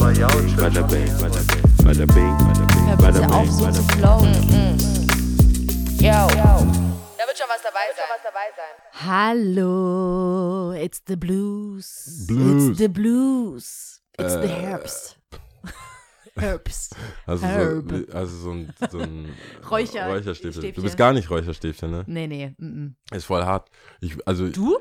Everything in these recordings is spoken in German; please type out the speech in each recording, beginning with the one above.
Bada bing, bada bing, bada bing, Hör bada bitte auf, bing, so bada zu bing. flowen. Yo. Da wird schon was dabei sein. Hallo, it's the blues. Blues. It's the blues. It's the Äh. herbst. Herbst. Also Herb. so, also so ein, so ein Räucher- Räucherstäbchen. Du Stäbchen. bist gar nicht Räucherstäbchen, ne? Nee, nee. Mm Ist voll hart. Ich, also -mm. Du?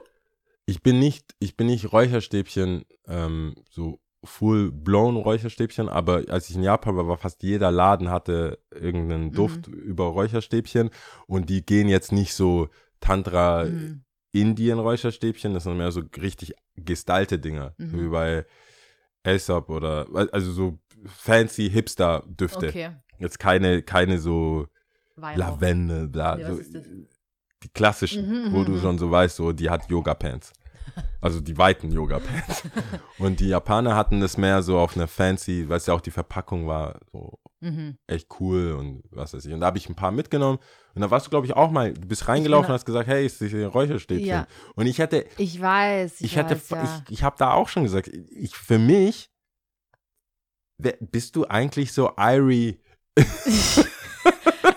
ich bin nicht, ich bin nicht Räucherstäbchen, ähm, so full blown Räucherstäbchen, aber als ich in Japan war, war fast jeder Laden hatte irgendeinen Duft über Räucherstäbchen und die gehen jetzt nicht so Tantra Mhm. Indien Räucherstäbchen, das sind mehr so richtig gestylte Dinger, Mhm. wie bei Aesop oder also so fancy Hipster Düfte. Okay. Jetzt keine keine so. Lavende, bla, Nee, so, die klassischen, Mhm, wo mhm, du mhm. schon so weißt, so die hat Yoga Pants. Also die weiten Yoga Pants. Und die Japaner hatten das mehr so auf einer fancy, weil es ja auch die Verpackung war, so Mhm. echt cool und was weiß ich. Und da habe ich ein paar mitgenommen. Und da warst du, glaube ich, auch mal, du bist reingelaufen bin- und hast gesagt, hey, ist hier ein Räucherstäbchen? Ja. Und ich hätte, Ich weiß. Ich, ich hätte, weiß, ja. ich, ich habe da auch schon gesagt, ich, für mich, wer, bist du eigentlich so Irie,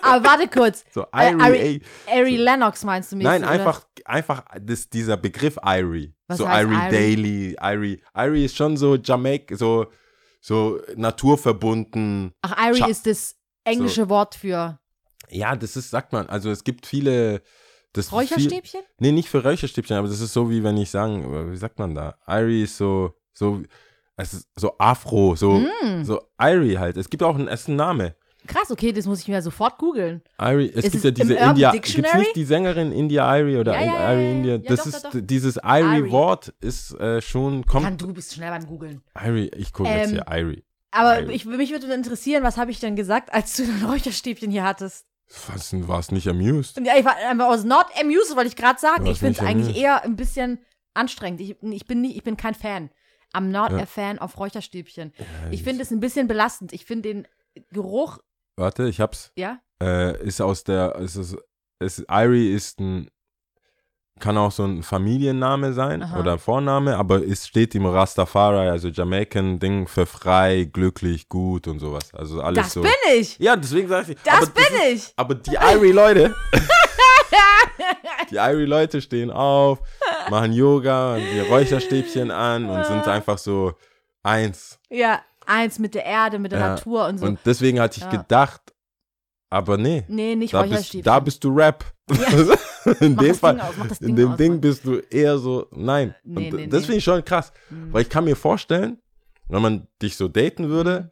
Aber warte kurz. so Äh, Irie, Ari- ey, Ari Lennox meinst du mich? Nein, einfach, einfach das, dieser Begriff Irie. Was so Irie Irie? Daily, Irie. Irie ist schon so Jamaik, so, so naturverbunden. Ach, Ari Scha- ist das englische Wort für Ja, das ist, sagt man, also es gibt viele. Das Viel, Räucherstäbchen? nee, nicht für Räucherstäbchen, aber das ist so wie wenn ich sagen, wie sagt man da? Irie ist so, so, es ist so Afro, so, Mm. so Irie halt. Es gibt auch einen, es ist ein Name. Krass, okay, das muss ich mir sofort googeln. Irie, es Ist gibt es ja diese India, gibt Dictionary? nicht die Sängerin India Irie oder Ja, ja, ja, Irie ja, India? ja, Das doch, ist doch, doch. dieses Irie. Irie-Wort ist äh, schon kommt. Kann, du bist schnell beim Googeln. Irie, ich gucke jetzt Ähm, hier Irie. Aber Irie. ich, mich würde interessieren, was habe ich denn gesagt, als du dein Räucherstäbchen hier hattest? Was denn, warst nicht amused? Ja, ich war einfach aus not amused, wollte ich gerade sagen. Ich finde es eigentlich eher ein bisschen anstrengend. Ich, ich, bin nicht, ich bin kein Fan. I'm not Ja. a fan of Räucherstäbchen. Ich finde es ein bisschen belastend. Ich finde den Geruch, Warte, ich hab's. ja, Äh, ist aus der, ist es, ist, Irie ist ein, kann auch so ein Familienname sein Aha. oder Vorname, aber es steht im Rastafari, also Jamaican Ding für frei, glücklich, gut und sowas. Also alles das so. bin ich. Ja, deswegen sage ich. Das bin ist, ich. Aber die Irie-Leute, die Irie-Leute stehen auf, machen Yoga und ihr Räucherstäbchen an und sind einfach so eins. Ja, eins mit der Erde, mit der Ja, Natur und so. Und deswegen hatte ich Ja. gedacht, aber nee, nee, nicht da bist, da bist du Rap. Ja. in Mach dem Fall, aus, in dem aus, Ding Mann. bist du eher so, nein. Nee, und nee, das nee. finde ich schon krass, Mhm. weil ich kann mir vorstellen, wenn man dich so daten würde,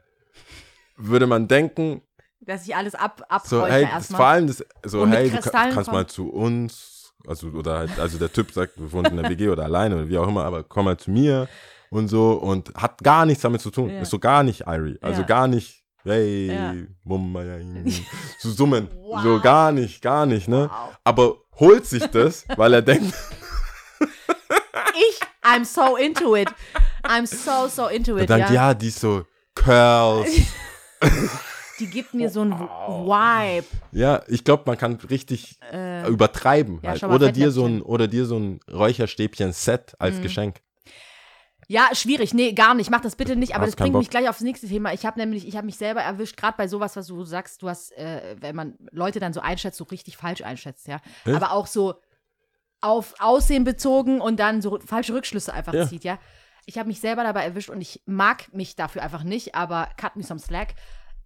würde man denken, Dass ich alles ab, so, hey, erstmal. vor allem das, so, Und hey, du ka- Kristallen kannst mal zu uns, also, oder halt, also der Typ sagt, wir wohnen in der WG oder alleine oder wie auch immer, aber komm mal zu mir und so und hat gar nichts damit zu tun. Ja. Ist so gar nicht Irie, also Ja. gar nicht, hey, Ja. Mumma, so summen, Wow. so gar nicht, gar nicht, ne? Wow. Aber holt sich das, weil er denkt, Ich, I'm so into it. I'm so, so into er it, denkt, ja. ja, die ist so Curls. Die gibt mir so einen Vibe. Ja, ich glaube, man kann richtig Äh, übertreiben. halt. Oder dir so ein, oder dir so ein Räucherstäbchen-Set als Mhm. Geschenk. Ja, schwierig. Nee, gar nicht. Mach das bitte nicht. Aber Hast das bringt Bock. mich gleich aufs nächste Thema. Ich habe nämlich, ich habe mich selber erwischt, gerade bei sowas, was du sagst, du hast, äh, wenn man Leute dann so einschätzt, so richtig falsch einschätzt, ja. Echt? Aber auch so auf Aussehen bezogen und dann so falsche Rückschlüsse einfach Ja. zieht, ja. Ich habe mich selber dabei erwischt und ich mag mich dafür einfach nicht, aber cut me some slack.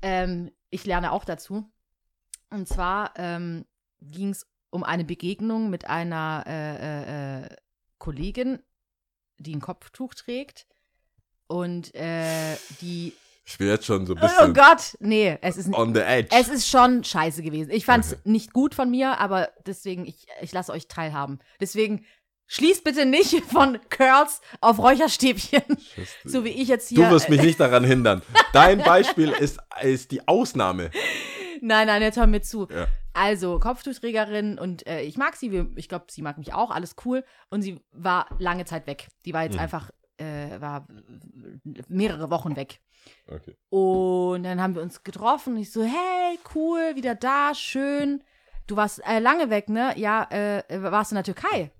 Ähm, ich lerne auch dazu. Und zwar ähm, ging es um eine Begegnung mit einer äh, äh, äh, Kollegin, die ein Kopftuch trägt und äh, die. Ich bin jetzt schon so ein Oh bisschen Gott, nee, es ist on the edge. es ist schon scheiße gewesen. Ich fand es nicht gut von mir, aber deswegen, ich, ich lasse euch teilhaben. Deswegen schließt bitte nicht von Curls auf Räucherstäbchen, so wie ich jetzt hier. du wirst mich nicht daran hindern. Dein Beispiel ist, ist die Ausnahme. Nein, nein, jetzt hör mir zu. Ja. Also, Kopftuchträgerin und äh, ich mag sie, wir, ich glaube, sie mag mich auch, alles cool. Und sie war lange Zeit weg. Die war jetzt Mhm. einfach, äh, war mehrere Wochen weg. Okay. Und dann haben wir uns getroffen. Und ich so, hey, cool, wieder da, schön. Du warst äh, lange weg, ne? Ja, äh, warst du in der Türkei?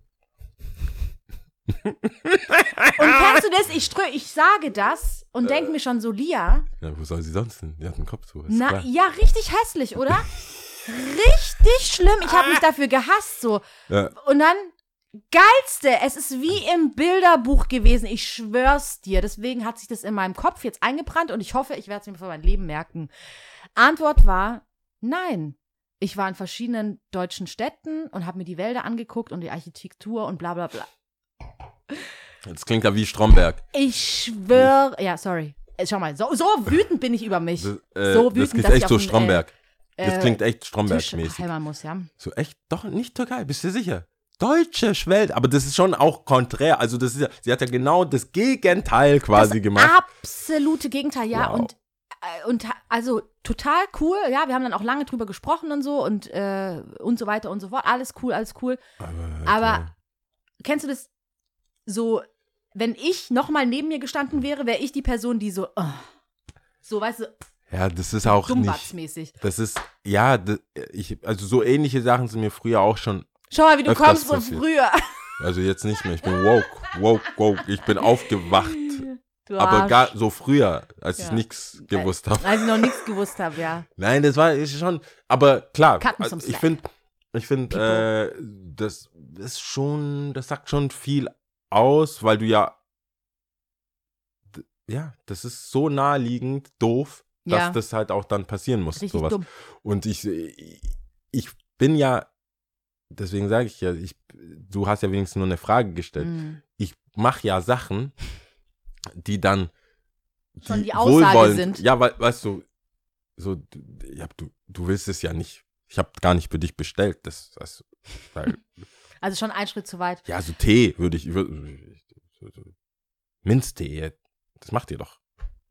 und kennst du das? Ich, strö ich sage das und denke mir schon so, Lia, Ja, wo soll sie sonst hin? Die hat einen Kopf zu. ist na, klar. ja, richtig hässlich, oder? richtig schlimm. Ich habe mich dafür gehasst, so. Ja. Und dann, geilste, es ist wie im Bilderbuch gewesen. Ich schwör's dir. Deswegen hat sich das in meinem Kopf jetzt eingebrannt und ich hoffe, ich werde es mir für mein Leben merken. Antwort war, nein. Ich war in verschiedenen deutschen Städten und habe mir die Wälder angeguckt und die Architektur und bla bla bla. Das klingt ja wie Stromberg. Ich schwöre, ja, sorry. Äh, Schau mal, so, so wütend bin ich über mich. Das, äh, so das wütend, klingt dass ich echt so äh, Stromberg. Das äh, klingt echt Stromberg-mäßig. muss, ja. So echt, doch nicht Türkei, bist du sicher? Deutsche Schwelt, aber das ist schon auch konträr. Also das ist ja, sie hat ja genau das Gegenteil quasi gemacht. Absolute Gegenteil, ja. Wow. Und, äh, und also total cool, ja. Wir haben dann auch lange drüber gesprochen und so und, äh, und so weiter und so fort. Alles cool, alles cool. Aber, Aber kennst du das so, wenn ich nochmal neben mir gestanden wäre, wäre ich die Person, die so, oh, so, weißt du, ja, das ist auch nicht. Das ist, ja, das, ich, also so ähnliche Sachen sind mir früher auch schon, Schau mal, wie du kommst so früher. also jetzt nicht mehr. Ich bin woke, woke, woke. Ich bin aufgewacht. Du Aber Arsch. gar so früher, als ich Ja. nichts gewusst habe. Als ich noch nichts gewusst habe, ja. Nein, das war ist schon, aber klar, also ich finde, ich finde, äh, das ist schon, das sagt schon viel aus, weil du ja, ja, das ist so naheliegend doof, dass Ja. das halt auch dann passieren muss, Richtig sowas. dumm. Und ich, ich bin ja, deswegen sage ich ja, ich, du hast ja wenigstens nur eine Frage gestellt. Mhm. Ich mache ja Sachen, die dann Schon die Aussage sind. Ja, weil, weißt du, so, du- ja, du, du willst es ja nicht. Ich habe gar nicht für dich bestellt. Das, das weil, Also schon einen Schritt zu weit. ja, so Tee würde ich, würd, Minztee, das macht ihr doch.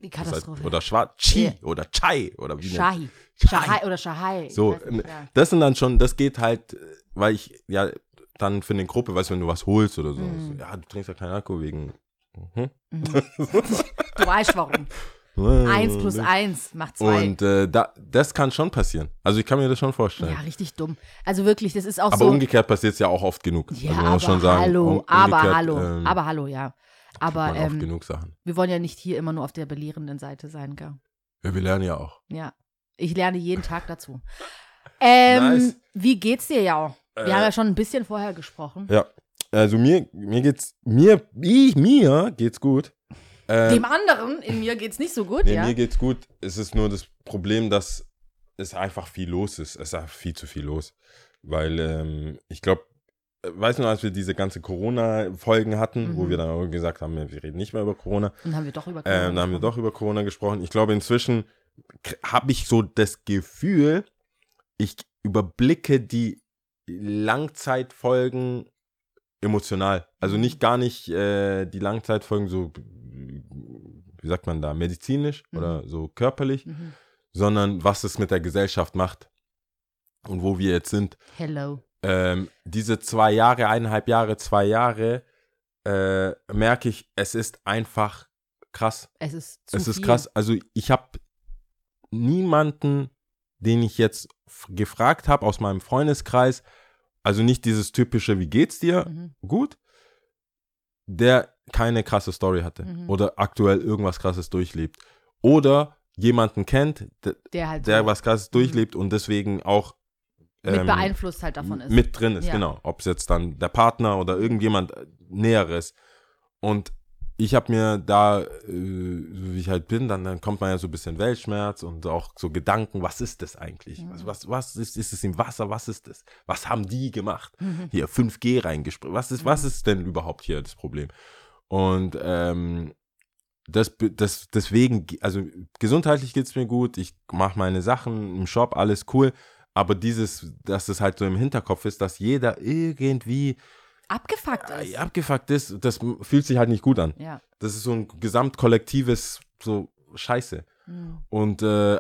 Die Katastrophe. oder Schwarz, Chi Ja. oder Chai oder wie Shahi. Chai. Shahai oder Shahai. So, nicht, ähm, ja. Das sind dann schon, das geht halt, weil ich ja dann für eine Gruppe, weißt du, wenn du was holst oder so, so ja, du trinkst ja keinen Alkohol wegen. Mhm. Mhm. Du weißt warum. Eins plus eins macht zwei. Und äh, da, das kann schon passieren. Also ich kann mir das schon vorstellen. ja, richtig dumm. Also wirklich, das ist auch aber so. umgekehrt passiert es ja auch oft genug. ja, also aber sagen, hallo, um, aber hallo, ähm, aber hallo, ja. Aber ähm, genug Sachen. wir wollen ja nicht hier immer nur auf der belehrenden Seite sein, gell? Ja, wir lernen ja auch. Ja. Ich lerne jeden Tag dazu. Ähm, Nice. Wie geht's dir, ja? Wir Äh, haben ja schon ein bisschen vorher gesprochen. Ja. Also mir, mir geht's, mir, ich, mir geht's gut. Ähm, Dem anderen in mir geht's nicht so gut, nee, ja? mir geht's gut. Es ist nur das Problem, dass es einfach viel los ist. Es ist einfach viel zu viel los. Weil ähm, ich glaube, weißt du noch, als wir diese ganze Corona-Folgen hatten, wo Mhm. wir dann gesagt haben, wir reden nicht mehr über Corona, Und haben wir doch über Ähm, da haben wir doch über Corona gesprochen. Ich glaube, inzwischen habe ich so das Gefühl, ich überblicke die Langzeitfolgen emotional. Also nicht gar nicht äh, die Langzeitfolgen so, wie sagt man da, medizinisch Mhm. oder so körperlich, Mhm. sondern was es mit der Gesellschaft macht und wo wir jetzt sind. Hello. Ähm, diese zwei Jahre, eineinhalb Jahre, zwei Jahre, äh, merke ich, es ist einfach krass. Es ist zu Es ist viel. krass. Also ich habe niemanden, den ich jetzt gefragt habe aus meinem Freundeskreis, also nicht dieses typische, wie geht's dir? Mhm. Gut, der keine krasse Story hatte Mhm. oder aktuell irgendwas krasses durchlebt. Oder jemanden kennt, Der halt der so was krasses durchlebt und deswegen auch mit ähm, beeinflusst halt davon ist. mit drin ist, Ja. genau. Ob es jetzt dann der Partner oder irgendjemand äh, Näheres. Und ich habe mir da, äh, so wie ich halt bin, dann, dann kommt man ja so ein bisschen Weltschmerz und auch so Gedanken, was ist das eigentlich? Mhm. Was, was, was ist, ist es im Wasser? Was ist das? Was haben die gemacht? Mhm. Hier 5G reingesprungen. Was ist, was ist denn überhaupt hier das Problem? Und ähm, das, das, deswegen, ge- also gesundheitlich geht es mir gut, ich mache meine Sachen im Shop, alles cool. Aber dieses, dass es halt so im Hinterkopf ist, dass jeder irgendwie Abgefuckt ist. äh, abgefuckt ist, das fühlt sich halt nicht gut an. Ja. Das ist so ein gesamtkollektives, so Scheiße. Mhm. Und äh,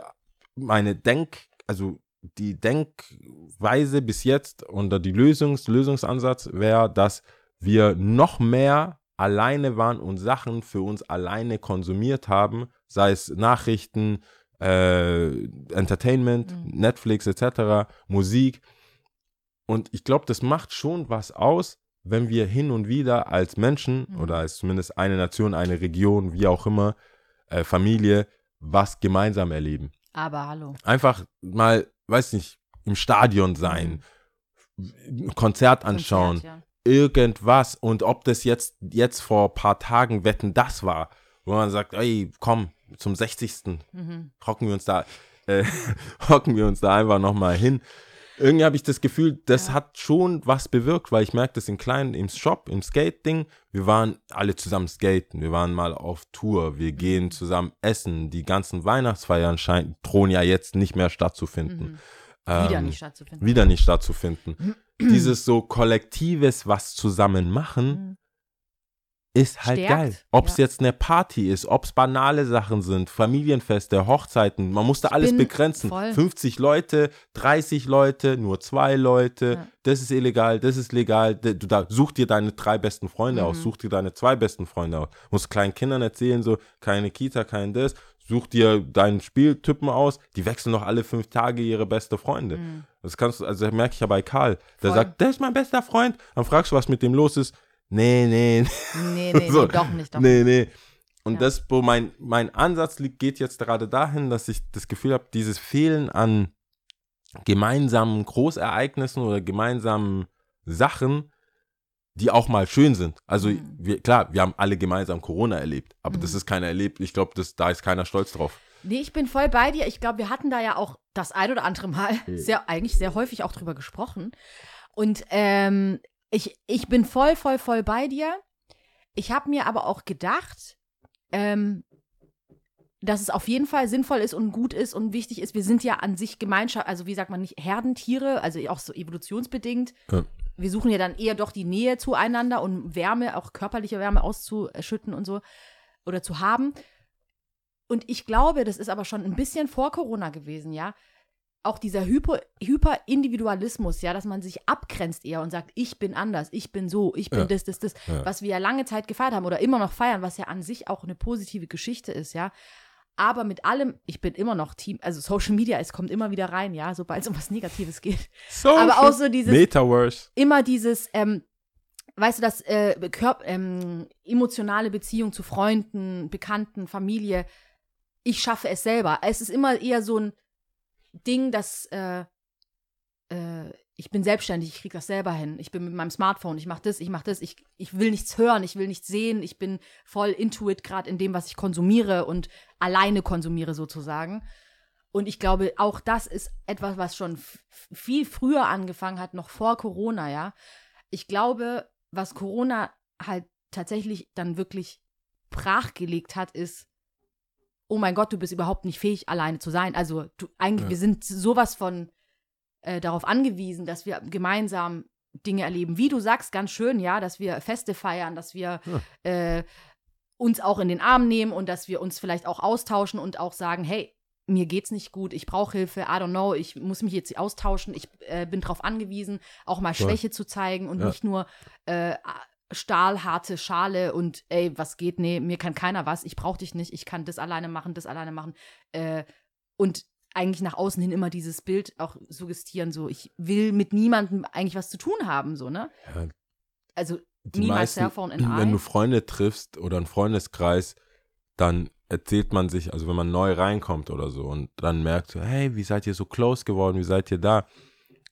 meine Denk, also die Denkweise bis jetzt oder die Lösungs Lösungsansatz wäre, dass wir noch mehr alleine waren und Sachen für uns alleine konsumiert haben, sei es Nachrichten, äh, Entertainment, Mhm. Netflix etc., Musik. Und ich glaube, das macht schon was aus, wenn wir hin und wieder als Menschen Mhm. oder als zumindest eine Nation, eine Region, wie auch immer, äh, Familie, was gemeinsam erleben. Aber hallo. Einfach mal, weiß nicht, im Stadion sein, ein Konzert anschauen, Mhm. Konzert, ja. irgendwas. Und ob das jetzt, jetzt vor ein paar Tagen Wetten das war, wo man sagt, ey, komm, zum 60. Mhm. hocken wir uns da, äh, hocken wir uns da einfach nochmal hin. Irgendwie habe ich das Gefühl, das Ja. hat schon was bewirkt, weil ich merke das in kleinen, im Shop, im Skate-Ding. Wir waren alle zusammen skaten, wir waren mal auf Tour, wir gehen zusammen essen. Die ganzen Weihnachtsfeiern scheinen, drohen ja jetzt nicht mehr stattzufinden. Mhm. Wieder Ähm, nicht stattzufinden. wieder nicht stattzufinden. Dieses so Kollektives, was zusammen machen, Mhm. Ist halt Stärkt, geil. Ob es ja. jetzt eine Party ist, ob es banale Sachen sind, Familienfeste, Hochzeiten, man musste alles begrenzen. voll. 50 Leute, 30 Leute, nur zwei Leute, Ja. das ist illegal, das ist legal. Du da, such dir deine drei besten Freunde aus, Mhm. such dir deine zwei besten Freunde aus. Musst kleinen Kindern erzählen, so, keine Kita, kein das. Such dir deinen Spieltypen aus, die wechseln noch alle fünf Tage ihre beste Freunde. Mhm. Das kannst du, also merke ich ja bei Karl. Der Voll. sagt, der ist mein bester Freund. Dann fragst du, was mit dem los ist. Nee, nee, Nee, nee, So. nee, doch nicht, doch nee, nee. Und Ja. das, wo mein, mein Ansatz liegt, geht jetzt gerade dahin, dass ich das Gefühl habe, dieses Fehlen an gemeinsamen Großereignissen oder gemeinsamen Sachen, die auch mal schön sind. Also Mhm. wir, klar, wir haben alle gemeinsam Corona erlebt, aber das Mhm. ist keiner erlebt. Ich glaube, da ist keiner stolz drauf. Nee, ich bin voll bei dir. Ich glaube, wir hatten da ja auch das ein oder andere Mal Mhm. sehr, eigentlich sehr häufig auch drüber gesprochen. Und ähm, ich, ich bin voll, voll, voll bei dir. Ich habe mir aber auch gedacht, ähm, dass es auf jeden Fall sinnvoll ist und gut ist und wichtig ist. Wir sind ja an sich Gemeinschaft, also wie sagt man nicht, Herdentiere, also auch so evolutionsbedingt. Ja. Wir suchen ja dann eher doch die Nähe zueinander und Wärme, auch körperliche Wärme auszuschütten und so oder zu haben. Und ich glaube, das ist aber schon ein bisschen vor Corona gewesen, ja. Auch dieser Hypo, Hyperindividualismus, ja, dass man sich abgrenzt eher und sagt, ich bin anders, ich bin so, ich bin Ja. das, das, das, Ja. was wir ja lange Zeit gefeiert haben oder immer noch feiern, was ja an sich auch eine positive Geschichte ist, ja. Aber mit allem, ich bin immer noch Team, also Social Media, es kommt immer wieder rein, ja, sobald es um was Negatives geht. Aber auch so dieses, Metaverse. immer dieses, ähm, weißt du, das äh, ähm, emotionale Beziehung zu Freunden, Bekannten, Familie, ich schaffe es selber. Es ist immer eher so ein Ding, dass äh, äh, ich bin selbstständig, ich kriege das selber hin. Ich bin mit meinem Smartphone, ich mache das, ich mache das, ich, ich will nichts hören, ich will nichts sehen, ich bin voll intuit gerade in dem, was ich konsumiere und alleine konsumiere sozusagen. Und ich glaube, auch das ist etwas, was schon viel früher angefangen hat, noch vor Corona, ja. Ich glaube, was Corona halt tatsächlich dann wirklich brachgelegt hat, ist, oh mein Gott, du bist überhaupt nicht fähig, alleine zu sein. Also du, eigentlich, Ja. wir sind sowas von äh, darauf angewiesen, dass wir gemeinsam Dinge erleben. Wie du sagst, ganz schön, ja, dass wir Feste feiern, dass wir äh, uns auch in den Arm nehmen und dass wir uns vielleicht auch austauschen und auch sagen, hey, mir geht's nicht gut, ich brauche Hilfe, I don't know, ich muss mich jetzt austauschen, ich äh, bin darauf angewiesen, auch mal. Schwäche zu zeigen und Ja. nicht nur äh, stahlharte Schale und ey, was geht, nee, mir kann keiner was, ich brauche dich nicht, ich kann das alleine machen, das alleine machen. Äh, und eigentlich nach außen hin immer dieses Bild auch suggestieren, so ich will mit niemandem eigentlich was zu tun haben, so, ne? Ja, Also die Me, meisten, myself and I. wenn du Freunde triffst oder einen Freundeskreis, dann erzählt man sich, also wenn man neu reinkommt oder so und dann merkt so, hey, wie seid ihr so close geworden, wie seid ihr da?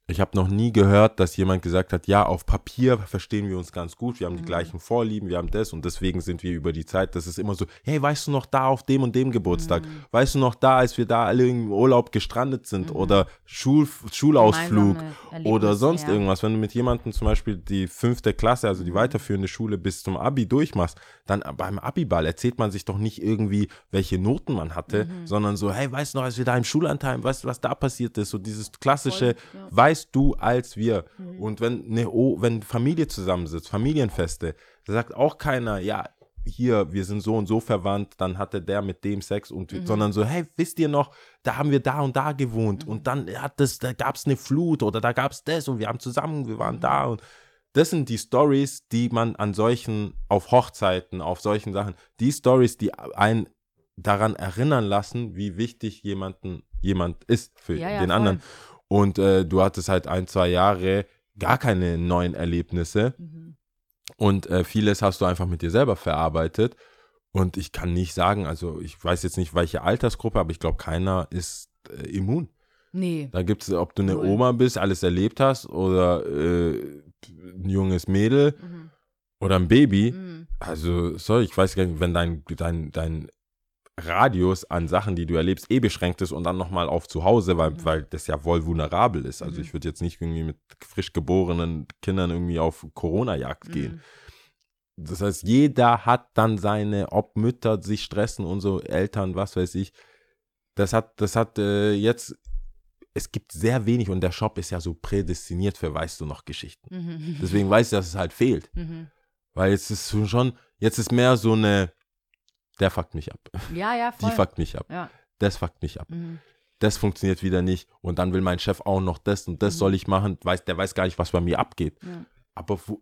Ich habe noch nie gehört, dass jemand gesagt hat, ja, auf Papier verstehen wir uns ganz gut, wir haben die Mhm. gleichen Vorlieben, wir haben das und deswegen sind wir über die Zeit, das ist immer so, hey, weißt du noch da auf dem und dem Geburtstag? Mhm. Weißt du noch da, als wir da alle im Urlaub gestrandet sind Mhm. oder Schul Schulausflug? oder sonst ja. irgendwas. Wenn du mit jemandem zum Beispiel die fünfte Klasse, also die Mhm. weiterführende Schule bis zum Abi durchmachst, dann beim Abiball erzählt man sich doch nicht irgendwie, welche Noten man hatte, Mhm. sondern so, hey, weißt du noch, als wir da im Schullandheim, weißt du, was da passiert ist? So dieses klassische, Voll, ja. Weißt du als wir. Mhm. Und wenn, ne, oh, wenn Familie zusammensitzt, Familienfeste, da sagt auch keiner, ja, hier, wir sind so und so verwandt, dann hatte der mit dem Sex und Mhm. sondern so, hey, wisst ihr noch, da haben wir da und da gewohnt Mhm. und dann hat das, da gab es eine Flut oder da gab es das und wir haben zusammen, wir waren Mhm. da und das sind die Stories, die man an solchen, auf Hochzeiten, auf solchen Sachen, die Stories, die einen daran erinnern lassen, wie wichtig jemanden, jemand ist für Ja, ja, den voll. anderen. Und äh, du hattest halt ein, zwei Jahre gar keine neuen Erlebnisse. Mhm. Und äh, vieles hast du einfach mit dir selber verarbeitet. Und ich kann nicht sagen, also ich weiß jetzt nicht, welche Altersgruppe, aber ich glaube, keiner ist äh, immun. Nee. Da gibt es, ob du eine Null. Oma bist, alles erlebt hast oder äh, ein junges Mädel Mhm. oder ein Baby. Mhm. Also, sorry, ich weiß gar nicht, wenn dein, dein, dein Radius an Sachen, die du erlebst, eh beschränkt ist und dann nochmal auf zu Hause, weil, Mhm. weil das ja wohl vulnerabel ist. Also Mhm. ich würde jetzt nicht irgendwie mit frisch geborenen Kindern irgendwie auf Corona-Jagd gehen. Mhm. Das heißt, jeder hat dann seine, ob Mütter sich stressen und so, Eltern, was weiß ich. Das hat, das hat äh, jetzt, es gibt sehr wenig und der Shop ist ja so prädestiniert für, weißt du noch, Geschichten. Mhm. Deswegen weiß ich, dass es halt fehlt. Mhm. Weil jetzt ist schon, jetzt ist mehr so eine, der fuckt mich ab. Ja, ja, voll. Die fuckt mich ab. ja. Das fuckt mich ab. Mhm. Das funktioniert wieder nicht. Und dann will mein Chef auch noch das und das Mhm. soll ich machen. Weiß, der weiß gar nicht, was bei mir abgeht. Ja. Aber wo,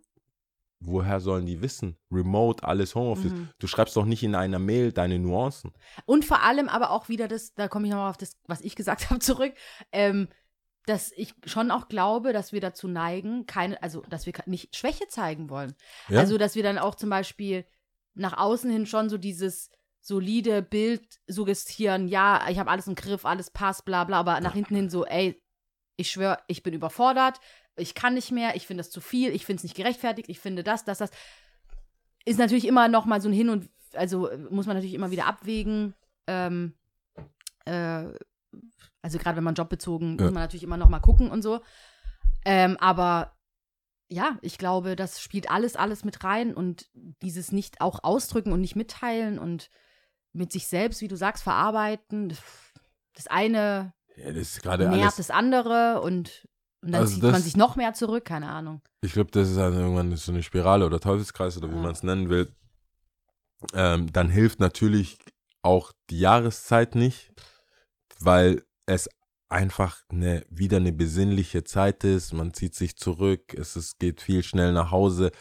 woher sollen die wissen? Remote, alles Homeoffice. Mhm. Du schreibst doch nicht in einer Mail deine Nuancen. Und vor allem aber auch wieder das, da komme ich nochmal auf das, was ich gesagt habe, zurück, ähm, dass ich schon auch glaube, dass wir dazu neigen, keine, also dass wir nicht Schwäche zeigen wollen. Ja? Also, dass wir dann auch zum Beispiel nach außen hin schon so dieses solide Bild suggestieren, ja, ich habe alles im Griff, alles passt, bla bla, aber nach hinten hin so, ey, ich schwöre, ich bin überfordert, ich kann nicht mehr, ich finde das zu viel, ich finde es nicht gerechtfertigt, ich finde das, das, das. Ist natürlich immer noch mal so ein Hin und, also muss man natürlich immer wieder abwägen. Ähm, äh, also gerade wenn man jobbezogen, Ja. muss man natürlich immer noch mal gucken und so. Ähm, aber ja, ich glaube, das spielt alles, alles mit rein und dieses nicht auch ausdrücken und nicht mitteilen und mit sich selbst, wie du sagst, verarbeiten. Das eine ja, das alles. das andere und, und dann Also zieht das- man sich noch mehr zurück, keine Ahnung. Ich glaube, das ist dann irgendwann so eine Spirale oder Teufelskreis oder wie Ja. man es nennen will. Ähm, dann hilft natürlich auch die Jahreszeit nicht, weil es einfach eine, wieder eine besinnliche Zeit ist. Man zieht sich zurück, es ist, geht viel schnell nach Hause.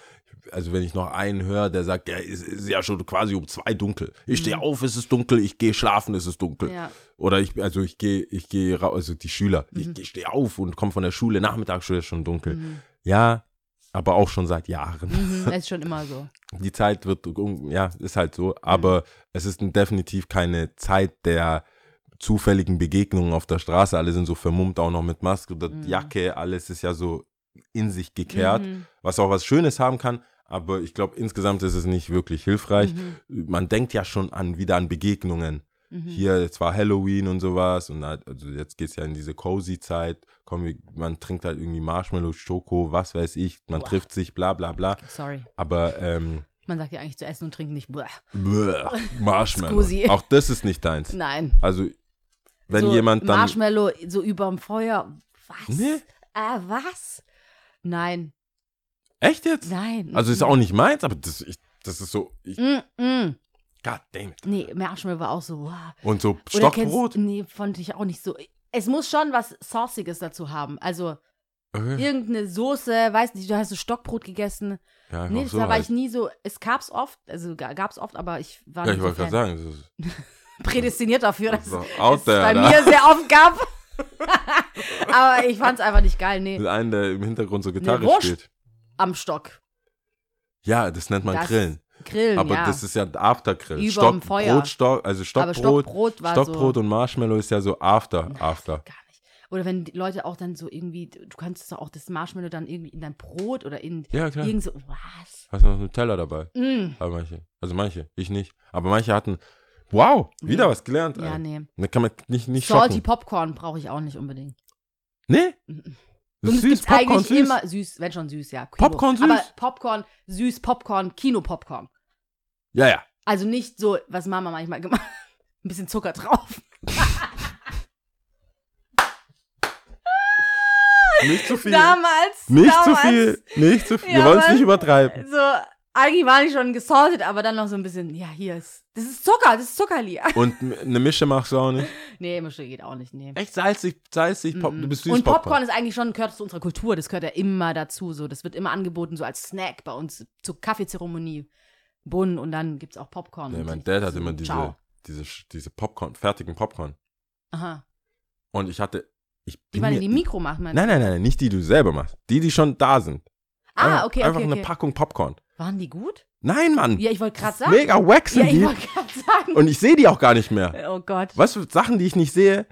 Also wenn ich noch einen höre, der sagt, ja, es ist ja schon quasi um zwei dunkel. Ich stehe Mhm. auf, es ist dunkel, ich gehe schlafen, es ist dunkel. Ja. Oder ich, also ich gehe, ich gehe raus, also die Schüler, Mhm. ich, ich stehe auf und komme von der Schule, Nachmittagsschule ist schon dunkel. Mhm. Ja, aber auch schon seit Jahren. Mhm. Das ist schon immer so. Die Zeit wird, ja, ist halt so. Aber es ist definitiv keine Zeit der zufälligen Begegnungen auf der Straße. Alle sind so vermummt, auch noch mit Maske oder Mhm. Jacke. Alles ist ja so in sich gekehrt, Mhm. was auch was Schönes haben kann. Aber ich glaube, insgesamt ist es nicht wirklich hilfreich. Mhm. Man denkt ja schon an wieder an Begegnungen. Mhm. Hier, jetzt war Halloween und sowas und halt, also jetzt geht's ja in diese cozy Zeit. Komm, man trinkt halt irgendwie Marshmallow, Schoko, was weiß ich, man Boah. trifft sich, bla bla bla. Sorry. Aber ähm, Man sagt ja eigentlich zu essen und trinken nicht. Bäh. bleh, Marshmallow. Auch das ist nicht deins. Nein. Also, wenn so jemand dann. Marshmallow so überm Feuer. Was? Nee. Äh, was? Nein. Echt jetzt? Nein. Also ist auch nicht meins, aber das, ich, das ist so. Ich, Mm, mm. God damn it. Nee, Marshmallow war auch so. Wow. Und so Stockbrot. Kennst, nee, fand ich auch nicht so. Es muss schon was Sauciges dazu haben. Also Okay. irgendeine Soße, weiß nicht, du hast so Stockbrot gegessen. Ja, Nee, auch das so war halt. ich nie so. Es gab's oft, also ga- gab's oft, aber ich war Ja, nicht ich so wollte gerade sagen, das ist, prädestiniert dafür, dass es there. bei da. mir sehr oft gab. aber ich fand's einfach nicht geil. Nee, Mit einem, der im Hintergrund so Gitarre Wurst. spielt. am Stock. Ja, das nennt man Das- Grillen. Grillen, Aber ja. das ist ja Aftergrill. Überm Stock, Feuer. Brot, Stock, also Stockbrot, Stockbrot Stockbrot so. und Marshmallow ist ja so After, After. Gar nicht. Oder wenn die Leute auch dann so irgendwie, du kannst doch auch das Marshmallow dann irgendwie in dein Brot oder in Ja, klar. irgend so, was? Hast du noch Nutella dabei? Mm. Aber manche. Also manche, ich nicht. Aber manche hatten, wow, wieder Nee. was gelernt. Ja, ey. nee. Da kann man nicht, nicht Salty schocken. Popcorn brauche ich auch nicht unbedingt. Nee? Mhm. Das Und süß, gibt Popcorn eigentlich süß. immer süß, wenn schon süß, ja. Kino. Popcorn süß? Aber Popcorn, süß, Popcorn, Kino-Popcorn. Ja, ja. Also nicht so, was Mama manchmal gemacht hat. Ein bisschen Zucker drauf. Nicht zu viel. Damals. nicht damals, zu viel. Nicht zu viel. Ja, Wir wollen es nicht übertreiben. So, eigentlich war ich schon gesaltet, aber dann noch so ein bisschen, ja, hier ist, das ist Zucker, das ist Zuckerli. Und eine Mische machst du auch nicht. nee, Mische geht auch nicht, nee. Echt salzig, salzig, Pop, Mhm. du bist süß Und Popcorn Popcorn. ist eigentlich schon, gehört zu unserer Kultur, das gehört ja immer dazu. So. Das wird immer angeboten, so als Snack bei uns zur Kaffeezeremonie. Bun und dann gibt es auch Popcorn. Nee, mein Dad so, immer diese, Ciao. diese, diese Popcorn, fertigen Popcorn. Aha. Und ich hatte, ich Die bin man in die Mikro macht, man. nein, nein, nein, nicht die, die du selber machst. Die, die schon da sind. Ah, Einfach- okay, Einfach okay, eine okay. Packung Popcorn. Waren die gut? Nein, Mann. Ja, ich wollte gerade sagen. Mega wack sind ja, ich wollte gerade sagen. Und ich sehe die auch gar nicht mehr. oh Gott. Weißt du, Sachen, die ich nicht sehe,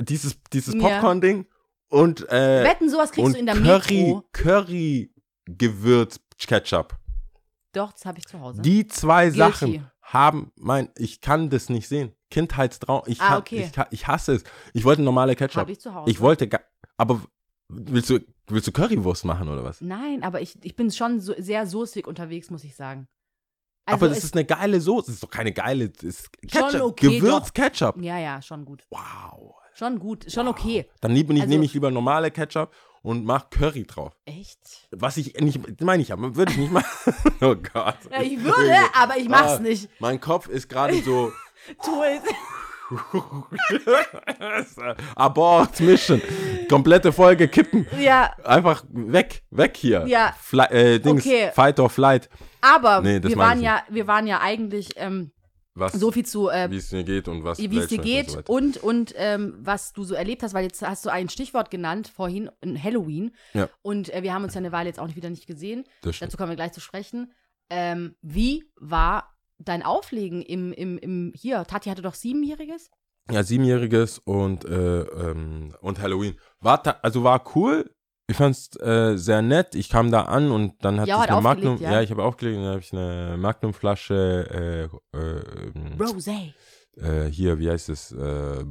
dieses, dieses. Popcorn-Ding und, äh, Wetten, sowas kriegst du in der Curry, Metro. Curry Gewürz Ketchup. Doch, das habe ich zu Hause. Die zwei Guilty. Sachen haben mein, ich kann das nicht sehen. Kindheitstraum, ich, Ah, okay. ich, ich hasse es. Ich wollte normale Ketchup. habe ich zu Hause. Ich wollte, aber willst du, willst du Currywurst machen oder was? Nein, aber ich, ich bin schon so, sehr soßig unterwegs, muss ich sagen. Also aber das ist eine geile Soße. Das ist doch keine geile, das ist Schon Ketchup. okay, Gewürz doch. Ketchup. Ja, ja, schon gut. Wow. Schon gut, schon okay. Dann nehme ich, Also- nehme ich lieber normale Ketchup und mach Curry drauf. Echt? Was ich nicht, meine ich, aber würde ich nicht machen. oh Gott. Ja, ich würde, aber ich mach's Ah, nicht. Mein Kopf ist gerade so. Tu es. Abort, Mission. Komplette Folge kippen. Ja, Einfach weg, weg hier. Ja. Fly, äh, Dings, Okay. Fight or Flight. aber Nee, wir, waren ja, wir waren ja eigentlich ähm, Was, so viel zu, äh, wie es mir geht und was wie es dir geht und so und, und ähm, was du so erlebt hast, weil jetzt hast du ein Stichwort genannt vorhin, Halloween. Ja. Und äh, wir haben uns ja eine Weile jetzt auch wieder nicht gesehen. Dazu kommen wir gleich zu sprechen. Ähm, wie war dein Auflegen im, im, im, hier, Tati hatte doch siebenjähriges? Ja, siebenjähriges und, äh, ähm, und Halloween. War, also war cool. Ich fand's äh, sehr nett. Ich kam da an und dann hatte Ja, ich hat eine Magnum. ja. Ja, ich habe aufgelegt und dann habe ich eine Magnumflasche äh, äh, ähm, Rosé. äh, hier, wie heißt es? Äh,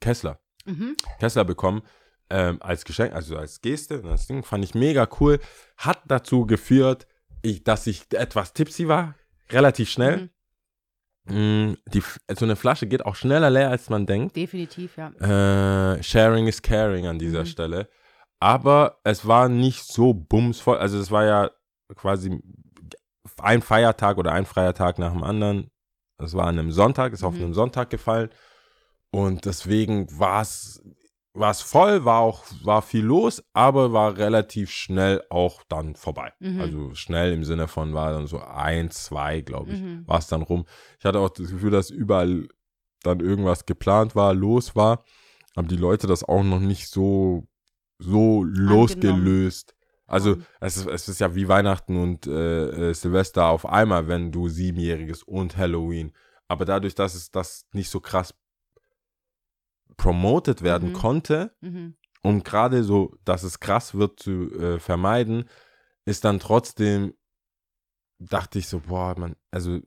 Kessler. Mhm. Kessler bekommen ähm, als Geschenk, also als Geste. Das Ding fand ich mega cool. Hat dazu geführt, ich, dass ich etwas tipsy war, relativ schnell. Mhm. Mm, die, so eine Flasche geht auch schneller leer, als man denkt. Definitiv, ja. Äh, sharing is caring an dieser Mhm. Stelle. Aber es war nicht so bumsvoll. Also es war ja quasi ein Feiertag oder ein freier Tag nach dem anderen. Es war an einem Sonntag, ist auf Mhm. einem Sonntag gefallen. Und deswegen war es war es voll, war auch war viel los, aber war relativ schnell auch dann vorbei. Mhm. Also schnell im Sinne von war dann so ein, zwei, glaube ich, Mhm. war es dann rum. Ich hatte auch das Gefühl, dass überall dann irgendwas geplant war, los war, aber die Leute das auch noch nicht so so losgelöst. Also haben. es ist, es ist ja wie Weihnachten und äh, äh, Silvester auf einmal, wenn du siebenjähriges und Halloween. Aber dadurch, dass es das nicht so krass promoted werden Mhm. konnte, Mhm. um gerade so, dass es krass wird zu äh, vermeiden, ist dann trotzdem, dachte ich so, boah, man, also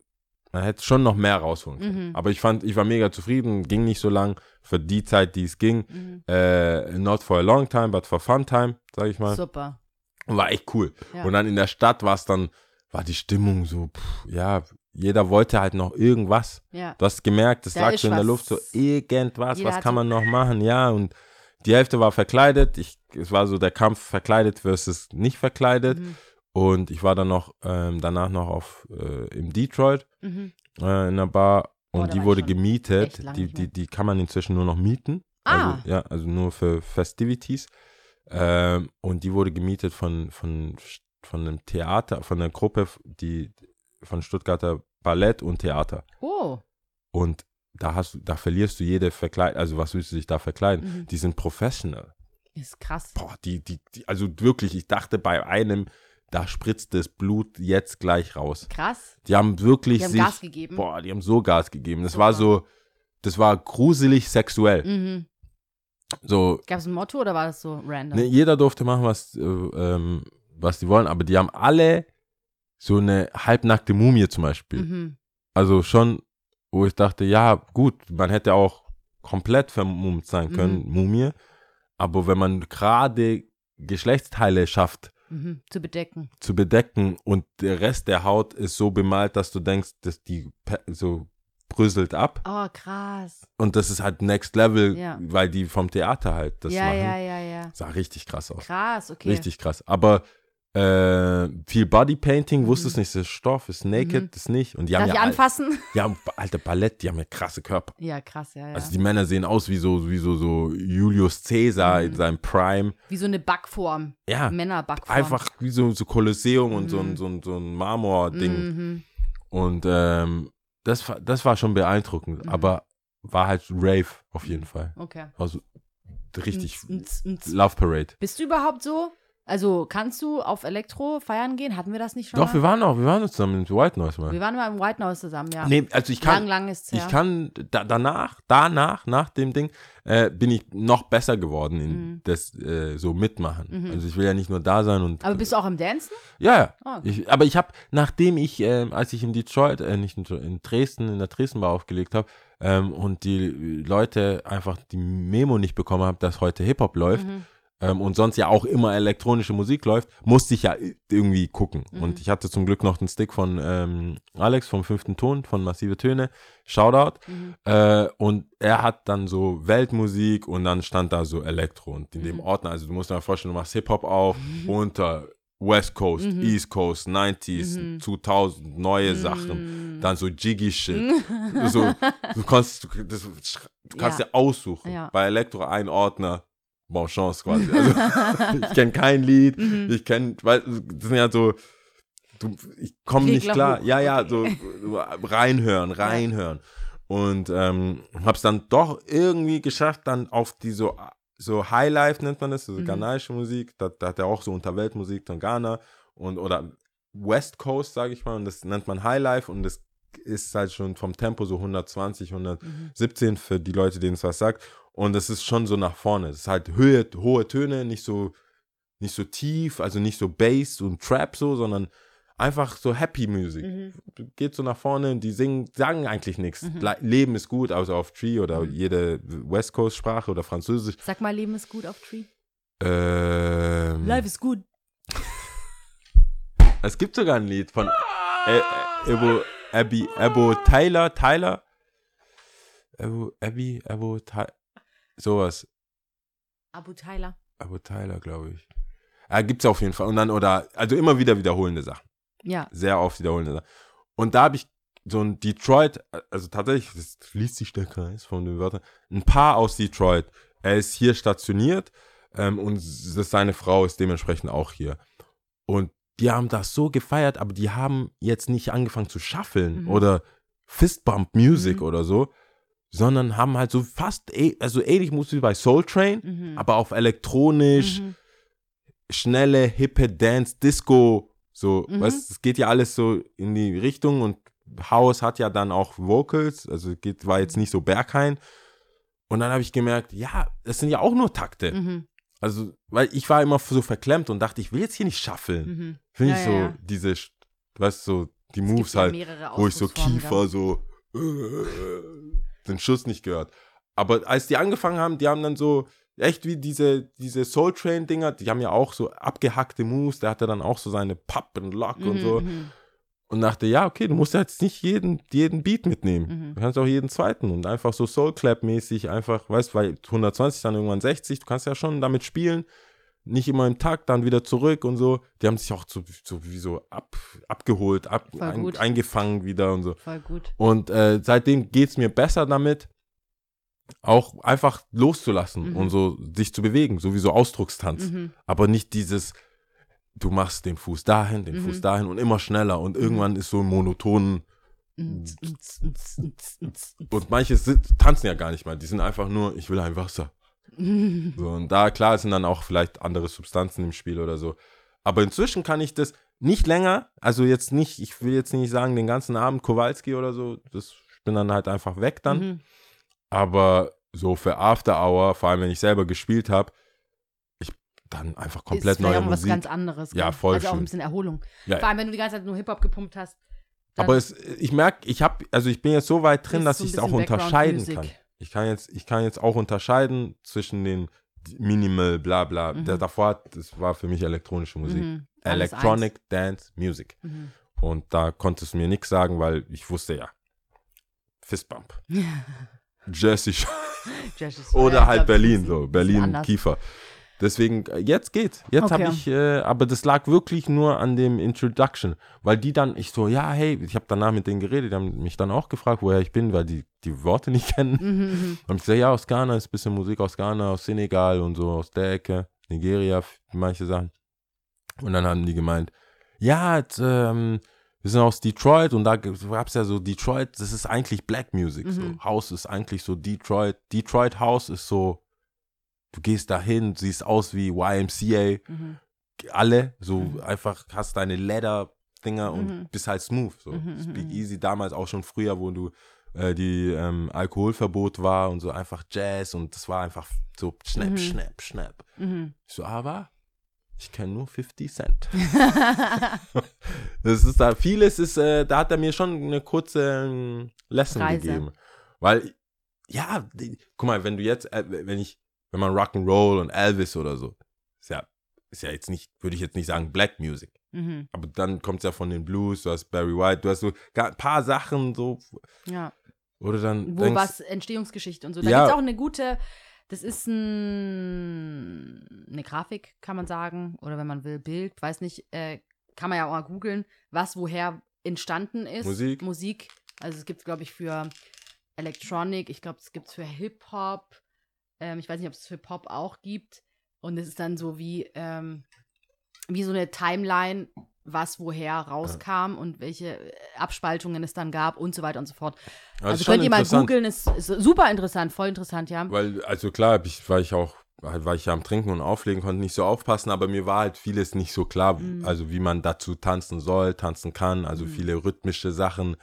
man hätte schon noch mehr rausholen können. Mhm. Aber ich fand, ich war mega zufrieden, ging nicht so lang für die Zeit, die es ging. Mhm. Äh, not for a long time, but for fun time, sag ich mal. Super. War echt cool. Ja. Und dann in der Stadt war es dann, war die Stimmung so, pff, ja, jeder wollte halt noch irgendwas. Ja. Du hast gemerkt, es Da lag so in der. Luft, so irgendwas, Jeder was kann man noch machen, ja. Und die Hälfte war verkleidet. Ich, es war so der Kampf verkleidet versus nicht verkleidet. Mhm. Und ich war dann noch ähm, danach noch auf äh, im Detroit Mhm. äh, in einer Bar Oh, und da die wurde gemietet. Die, die, die kann man inzwischen nur noch mieten. Ah. Also, ja, also nur für Festivities. Ähm, und die wurde gemietet von, von, von einem Theater, von einer Gruppe, die von Stuttgarter Ballett und Theater. Oh. Und da hast du, da verlierst du jede Verkleidung, also was willst du dich da verkleiden? Mhm. Die sind professional. Ist krass. Boah, die, die, die, also wirklich, ich dachte bei einem, da spritzt das Blut jetzt gleich raus. Krass. Die haben wirklich Die haben sich, Gas gegeben. boah, die haben so Gas gegeben. Das Super. war so, das war gruselig sexuell. Mhm. So, Gab es ein Motto oder war das so random? ne, jeder durfte machen, was, äh, ähm, was die wollen, aber die haben alle so eine halbnackte Mumie zum Beispiel. Mhm. Also schon, wo ich dachte, ja, gut, man hätte auch komplett vermummt sein können, Mhm. Mumie. Aber wenn man gerade Geschlechtsteile schafft Mhm. Zu bedecken. zu bedecken und der Rest der Haut ist so bemalt, dass du denkst, dass die so bröselt ab. Oh, krass. Und das ist halt Next Level, Ja. weil die vom Theater halt das ja, machen. ja, ja, ja. Sah richtig krass aus. Krass, okay. Richtig krass. Aber äh, viel Bodypainting, Mhm. wusstest nicht, das ist Stoff, ist naked, Mhm. ist nicht. Und die Darf haben ja, anfassen? die haben alte Ballett, die haben ja krasse Körper. Ja, krass, ja, ja. Also die Männer sehen aus wie so, wie so, so Julius Caesar Mhm. in seinem Prime. Wie so eine Backform. Ja, Männerbackform. einfach wie so, so Kolosseum und so ein, Mhm. so ein, so ein Marmor-Ding. Mhm. Und ähm, das, war- das war schon beeindruckend, Mhm. aber war halt Rave auf jeden Fall. Okay. Also richtig. Love Parade. Bist du überhaupt so? Also kannst du auf Elektro feiern gehen? Hatten wir das nicht schon Doch, mal? wir waren auch, wir waren zusammen in White Noise mal. wir waren mal im White Noise zusammen, ja. Nee, also ich kann, lang, lang ist her. ich kann da, danach, danach, nach dem Ding, äh, bin ich noch besser geworden in Mhm. das äh, so mitmachen. Mhm. Also ich will ja nicht nur da sein und Aber bist du auch im Dancen? ja, ja. Ah, okay. Ich, aber ich habe, nachdem ich, ähm, als ich in Detroit, äh, nicht in, in Dresden, in der Dresden Bar aufgelegt habe ähm, und die Leute einfach die Memo nicht bekommen haben, dass heute Hip-Hop läuft Mhm. Ähm, und sonst ja auch immer elektronische Musik läuft, musste ich ja irgendwie gucken. Mhm. Und ich hatte zum Glück noch den Stick von ähm, Alex vom fünften Ton, von Massive Töne, Shoutout. Mhm. Äh, und er hat dann so Weltmusik und dann stand da so Elektro. Und in dem Mhm. Ordner, also du musst dir mal vorstellen, du machst Hip-Hop auf, unter West Coast, Mhm. East Coast, 90s, Mhm. 2000, neue Sachen. Mhm. Dann so Jiggy Shit. so, du kannst, du, das, du kannst Ja. ja. aussuchen. Ja. Bei Elektro ein Ordner, bon chance quasi. Also, ich kenne kein Lied, Mhm. ich kenne, weil das sind ja so, du, ich komme nicht klar. hoch, Ja, ja, so, reinhören, reinhören. Und ähm, hab's dann doch irgendwie geschafft, dann auf die so, so Highlife nennt man das, so Mhm. ghanaische Musik, da, da hat er auch so Unterweltmusik von Ghana und oder West Coast, sage ich mal, und das nennt man Highlife und das ist halt schon vom Tempo so 120, 117 für die Leute, denen es was sagt. Und das ist schon so nach vorne. Es ist halt Höhe, hohe Töne, nicht so, nicht so tief, also nicht so Bass und Trap so, sondern einfach so Happy Music. Mhm. Geht so nach vorne, die singen, sagen eigentlich nichts. Mhm. Le- Leben ist gut, außer auf Tree oder Mhm. jede West Coast Sprache oder Französisch. Sag mal, Leben ist gut auf Tree. Ähm, Life ist gut. es gibt sogar ein Lied von äh, äh, Ebo, Abby, Ebo Tyler, Tyler. Ebo, Abby, Ebo, Tyler. Sowas. Abu Tyler. Ebo Tyler, glaube ich. Ja, gibt's auf jeden Fall. Und dann, oder, also immer wieder wiederholende Sachen. Ja. Sehr oft wiederholende Sachen. Und da habe ich so ein Detroit, also tatsächlich, das schließt sich der Kreis von den Wörtern, ein Paar aus Detroit. Er ist hier stationiert ähm, und s- seine Frau ist dementsprechend auch hier. Und die haben das so gefeiert, aber die haben jetzt nicht angefangen zu schaffeln Mhm. oder Fistbump Music Mhm. oder so, sondern haben halt so fast, eh- also ähnlich Musik wie bei Soul Train, Mhm. aber auf elektronisch, Mhm. schnelle, hippe Dance, Disco, so, Mhm. weißt es geht ja alles so in die Richtung und House hat ja dann auch Vocals, also geht, war jetzt nicht so Berghain. Und dann habe ich gemerkt, ja, das sind ja auch nur Takte. Mhm. Also, weil ich war immer so verklemmt und dachte, ich will jetzt hier nicht schaffeln. Mhm. Ich will Ja, ja, so ja. diese, weißt du, so die Es Moves halt, wo ich so Kiefer dann. so äh, den Schuss nicht gehört. Aber als die angefangen haben, die haben dann so echt wie diese, diese Soul Train Dinger, die haben ja auch so abgehackte Moves, der hatte dann auch so seine Pop and Lock und Mhm, so mhm. und dachte, ja, okay, du musst jetzt nicht jeden, jeden Beat mitnehmen. Mhm. Du kannst auch jeden zweiten und einfach so Soul Clap mäßig einfach, weißt, weil 120 dann irgendwann 60, du kannst ja schon damit spielen. Nicht immer im Takt, dann wieder zurück und so. Die haben sich auch so, so wie so ab, abgeholt, ab, ein, eingefangen wieder und so. Voll gut. Und äh, seitdem geht es mir besser damit, auch einfach loszulassen Mhm. und so sich zu bewegen, so wie so Ausdruckstanz. Mhm. Aber nicht dieses, du machst den Fuß dahin, den Mhm. Fuß dahin und immer schneller und irgendwann ist so ein monotonen und manche sit- tanzen ja gar nicht mal, die sind einfach nur, ich will ein Wasser. So, und da, klar, sind dann auch vielleicht andere Substanzen im Spiel oder so. Aber inzwischen kann ich das nicht länger, also jetzt nicht, ich will jetzt nicht sagen, den ganzen Abend Kowalski oder so, das, ich bin dann halt einfach weg dann. Mhm. Aber so für After Hour, vor allem wenn ich selber gespielt habe, ich dann einfach komplett ist neue auch was Musik. ganz anderes. Ja, voll Also auch ein schön. bisschen Erholung. Ja, Vor allem, wenn du die ganze Zeit nur Hip-Hop gepumpt hast. Aber es, ich merke, ich habe, also ich bin jetzt so weit drin, dass so ich es auch unterscheiden kann. Ich kann jetzt, ich kann jetzt auch unterscheiden zwischen den Minimal, bla bla. Mhm. Der davor, das war für mich elektronische Musik. Mhm. Electronic Dance Music. eins. Mhm. Und da konntest du mir nichts sagen, weil ich wusste ja. Fistbump. Ist- Oder halt Berlin, so. Berlin. Kiefer. Deswegen, äh, jetzt geht's. Jetzt habe Okay. ich, äh, aber das lag wirklich nur an dem Introduction, weil die dann, ich so, ja, hey, ich habe danach mit denen geredet, die haben mich dann auch gefragt, woher ich bin, weil die die Worte nicht kennen. Mhm, mhm. Und ich gesagt, ja, aus Ghana ist ein bisschen Musik aus Ghana, aus Senegal und so, aus der Ecke, Nigeria, manche Sachen. Und dann haben die gemeint, ja, jetzt, ähm, wir sind aus Detroit und da gab es ja so Detroit, das ist eigentlich Black Music. Mhm. So. House ist eigentlich so Detroit. Detroit House ist so, du gehst dahin, siehst aus wie YMCA. Mhm. alle, so Mhm. einfach hast deine Leather-Dinger und Mhm. bist halt smooth. So. Mhm, mhm, Speak mhm. Easy damals auch schon früher, wo du äh, die ähm, Alkoholverbot war und so einfach Jazz und das war einfach so schnapp, Mhm. schnapp, schnapp. Mhm. So, aber ich kenne nur 50 Cent. Das ist da, vieles ist, äh, da hat er mir schon eine kurze ähm, Lesson Reise. gegeben. Weil, ja, die, guck mal, wenn du jetzt, äh, wenn ich, wenn man Rock'n'Roll und Elvis oder so, ist ja, ist ja jetzt nicht, würde ich jetzt nicht sagen Black Music. mhm. Aber dann kommt es ja von den Blues, du hast Barry White, du hast so ein paar Sachen so, Ja. oder dann Wo denkst, was Entstehungsgeschichte und so. Da Ja. gibt es auch eine gute, das ist ein, eine Grafik, kann man sagen, oder wenn man will, Bild, weiß nicht, äh, kann man ja auch mal googeln, was woher entstanden ist. Musik. Musik. Also es gibt es, glaube ich, für Electronic, ich glaube, es gibt es für Hip-Hop. Ähm, ich weiß nicht, ob es für Pop auch gibt. Und es ist dann so wie, ähm, wie so eine Timeline, was woher rauskam und welche äh, Abspaltungen es dann gab und so weiter und so fort. das Also schon könnt ihr mal googeln, ist, ist super interessant, voll interessant, ja. Weil, also klar, ich, war ich auch, war ich ja am Trinken und Auflegen, konnte nicht so aufpassen, aber mir war halt vieles nicht so klar, Mhm. also wie man dazu tanzen soll, tanzen kann, also Mhm. viele rhythmische Sachen,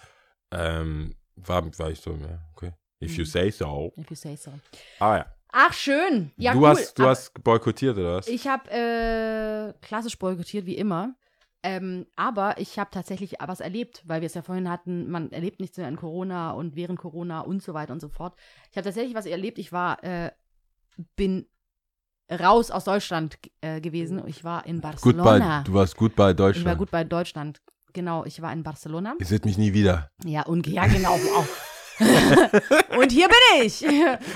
ähm, war, war ich so, ja, okay, if you Mhm. say so. If you say so. Ah ja, Ach, schön. Ja, du cool. hast, du hast boykottiert, oder was? Ich habe äh, klassisch boykottiert, wie immer. Ähm, aber ich habe tatsächlich was erlebt, weil wir es ja vorhin hatten, man erlebt nichts mehr in Corona und während Corona und so weiter und so fort. Ich habe tatsächlich was erlebt. Ich war, äh, bin raus aus Deutschland äh, gewesen. Ich war in gut bei, Barcelona. du warst gut bei ich Deutschland. war gut bei Deutschland. Genau, ich war in Barcelona. Ihr seht mich nie wieder. Ja, und ja, genau. Wow. und hier bin ich.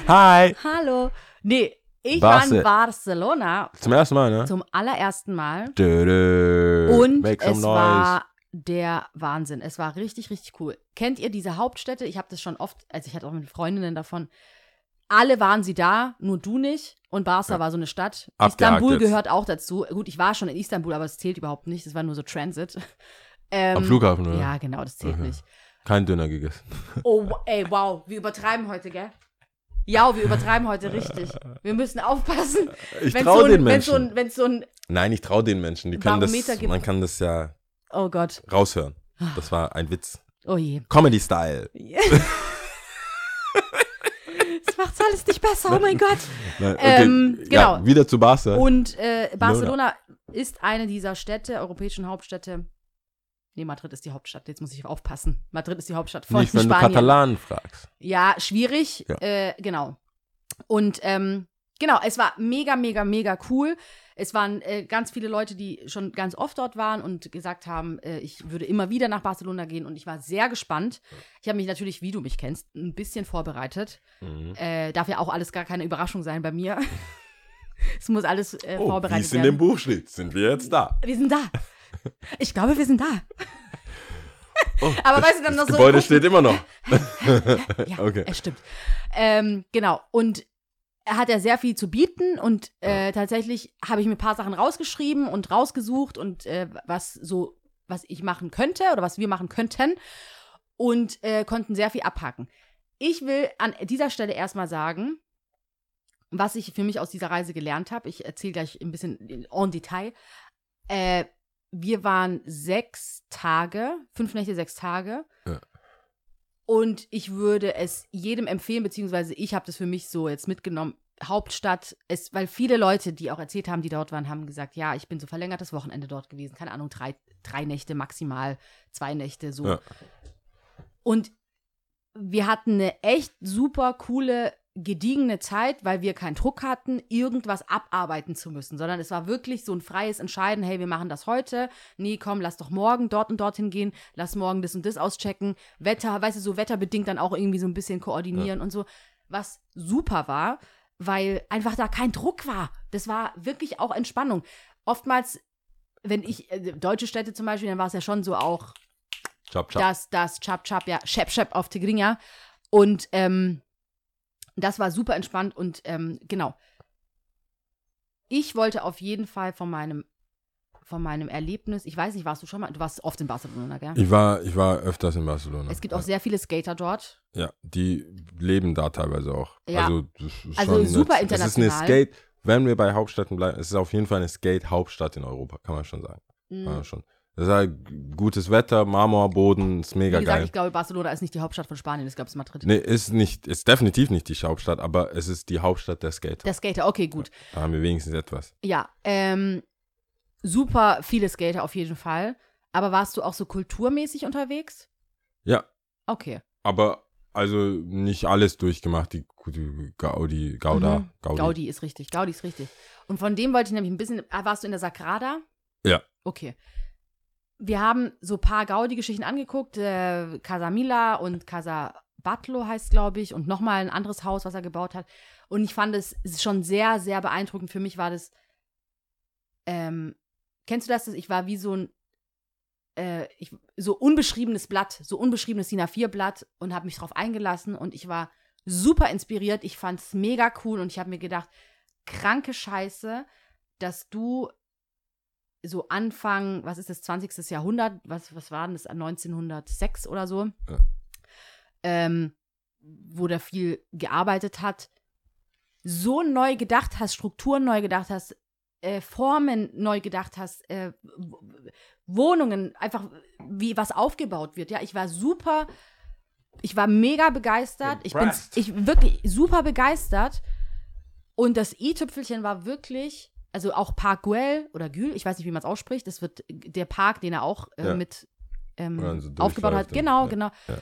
Hi! Hallo. Nee, ich Barce- war in Barcelona Zum ersten Mal, ne? zum allerersten Mal. Dö, dö. Und Make some es noise. war der Wahnsinn. Es war richtig, richtig cool. Kennt ihr diese Hauptstädte? Ich habe das schon oft, also ich hatte auch mit Freundinnen davon. Alle waren sie da, nur du nicht. Und Barca Ja. war so eine Stadt. Abgehakt Istanbul jetzt. gehört auch dazu. Gut, ich war schon in Istanbul, aber es zählt überhaupt nicht. Das war nur so Transit. Ähm, Am Flughafen, oder? Ja, genau, das zählt Okay. nicht. Kein Döner gegessen. Oh, ey, wow, wir übertreiben heute, gell? Ja, wir übertreiben heute richtig. Wir müssen aufpassen. Ich Wenn's traue so den wenn's Menschen. so ein, wenn's so ein, Nein, ich traue den Menschen. Die können das, gibt- man kann das ja oh Gott, raushören. Das war ein Witz. oh je. Comedy-Style. Das macht's alles nicht besser, oh mein Gott. Nein, okay. Ähm, Ja, genau. wieder zu Barca. Und äh, Barcelona ist eine dieser Städte, europäischen Hauptstädte. Nee, Madrid ist die Hauptstadt. Jetzt muss ich aufpassen. Madrid ist die Hauptstadt von Nicht, wenn du Spanien. Katalanen fragst. Ja, schwierig. Ja. Äh, genau. Und ähm, genau, es war mega, mega, mega cool. Es waren äh, ganz viele Leute, die schon ganz oft dort waren und gesagt haben, äh, ich würde immer wieder nach Barcelona gehen und ich war sehr gespannt. Ich habe mich natürlich, wie du mich kennst, ein bisschen vorbereitet. Mhm. Äh, darf ja auch alles gar keine Überraschung sein bei mir. es muss alles äh, Oh, wie vorbereitet es in werden. dem Buch steht, sind wir jetzt da. Wir sind da. Ich glaube, wir sind da. Oh, Aber das, weißt du, dann das noch so Gebäude gucken. steht immer noch. Ja, Okay. es stimmt. Ähm, genau. Und er hat ja sehr viel zu bieten und äh, tatsächlich habe ich mir ein paar Sachen rausgeschrieben und rausgesucht und äh, was so, was ich machen könnte oder was wir machen könnten und äh, konnten sehr viel abhaken. Ich will an dieser Stelle erstmal sagen, was ich für mich aus dieser Reise gelernt habe. Ich erzähle gleich ein bisschen en Detail. Wir waren sechs Tage, fünf Nächte, sechs Tage. Ja. Und ich würde es jedem empfehlen, beziehungsweise ich habe das für mich so jetzt mitgenommen. Hauptstadt, es, weil viele Leute, die auch erzählt haben, die dort waren, haben gesagt, ja, ich bin so verlängertes Wochenende dort gewesen. Keine Ahnung, drei, drei Nächte maximal, zwei Nächte so. Ja. Und wir hatten eine echt super coole, gediegene Zeit, weil wir keinen Druck hatten, irgendwas abarbeiten zu müssen, sondern es war wirklich so ein freies Entscheiden, hey, wir machen das heute, nee, komm, lass doch morgen dort und dorthin gehen, lass morgen das und das auschecken, Wetter, weißt du, so wetterbedingt dann auch irgendwie so ein bisschen koordinieren und so, was super war, weil einfach da kein Druck war. Das war wirklich auch Entspannung. Oftmals, wenn ich, äh, deutsche Städte zum Beispiel, dann war es ja schon so auch, Chop, chop. das, das, Chap, Chap, ja, Shep, Shep auf Tigrinya. Und ähm, das war super entspannt und ähm, genau. Ich wollte auf jeden Fall von meinem, von meinem Erlebnis, ich weiß nicht, warst du schon mal, du warst oft in Barcelona, gell? Ich war, ich war öfters in Barcelona. Es gibt auch sehr viele Skater dort. Ja, die leben da teilweise auch. Ja. Also, Also super eine, Das ist eine international. Skate, wenn wir bei Hauptstädten bleiben, es ist auf jeden Fall eine Skate-Hauptstadt in Europa, kann man schon sagen. Kann man Mhm. schon. Das ist halt gutes Wetter, Marmorboden, ist Wie mega gesagt, geil. ich glaube, Barcelona ist nicht die Hauptstadt von Spanien, ich glaube, es ist Madrid. Nee, ist nicht, ist definitiv nicht die Hauptstadt, aber es ist die Hauptstadt der Skater. Der Skater, okay, gut. Da haben wir wenigstens etwas. Ja, ähm, super viele Skater auf jeden Fall. Aber warst du auch so kulturmäßig unterwegs? Ja, Okay. aber also nicht alles durchgemacht, die, die Gaudi, Gauda, Mhm. Gaudi. Gaudi ist richtig, Gaudi ist richtig. Und von dem wollte ich nämlich ein bisschen, ah, warst du in der Sagrada? Ja. Okay. Wir haben so ein paar Gaudi-Geschichten angeguckt, äh, Casa Mila und Casa Batlo heißt, glaube ich, und nochmal ein anderes Haus, was er gebaut hat. Und ich fand es schon sehr, sehr beeindruckend. Für mich war das, ähm, kennst du das? Ich war wie so ein, äh, ich, so unbeschriebenes Blatt, so unbeschriebenes DIN A4-Blatt und habe mich drauf eingelassen und ich war super inspiriert. Ich fand es mega cool und ich habe mir gedacht, kranke Scheiße, dass du so Anfang, was ist das, 20. Jahrhundert, was, was war denn das, 1906 oder so, Ja. ähm, wo der viel gearbeitet hat, so neu gedacht hast, Strukturen neu gedacht hast, äh, Formen neu gedacht hast, äh, Wohnungen, einfach wie was aufgebaut wird. Ja, ich war super, ich war mega begeistert. Ich bin Impressed. ich wirklich super begeistert. Und das i-Tüpfelchen war wirklich, also auch Park Güell oder Gül, ich weiß nicht, wie man es ausspricht, das wird der Park, den er auch äh, Ja. mit ähm, so aufgebaut hat. Genau, ja, genau. ja.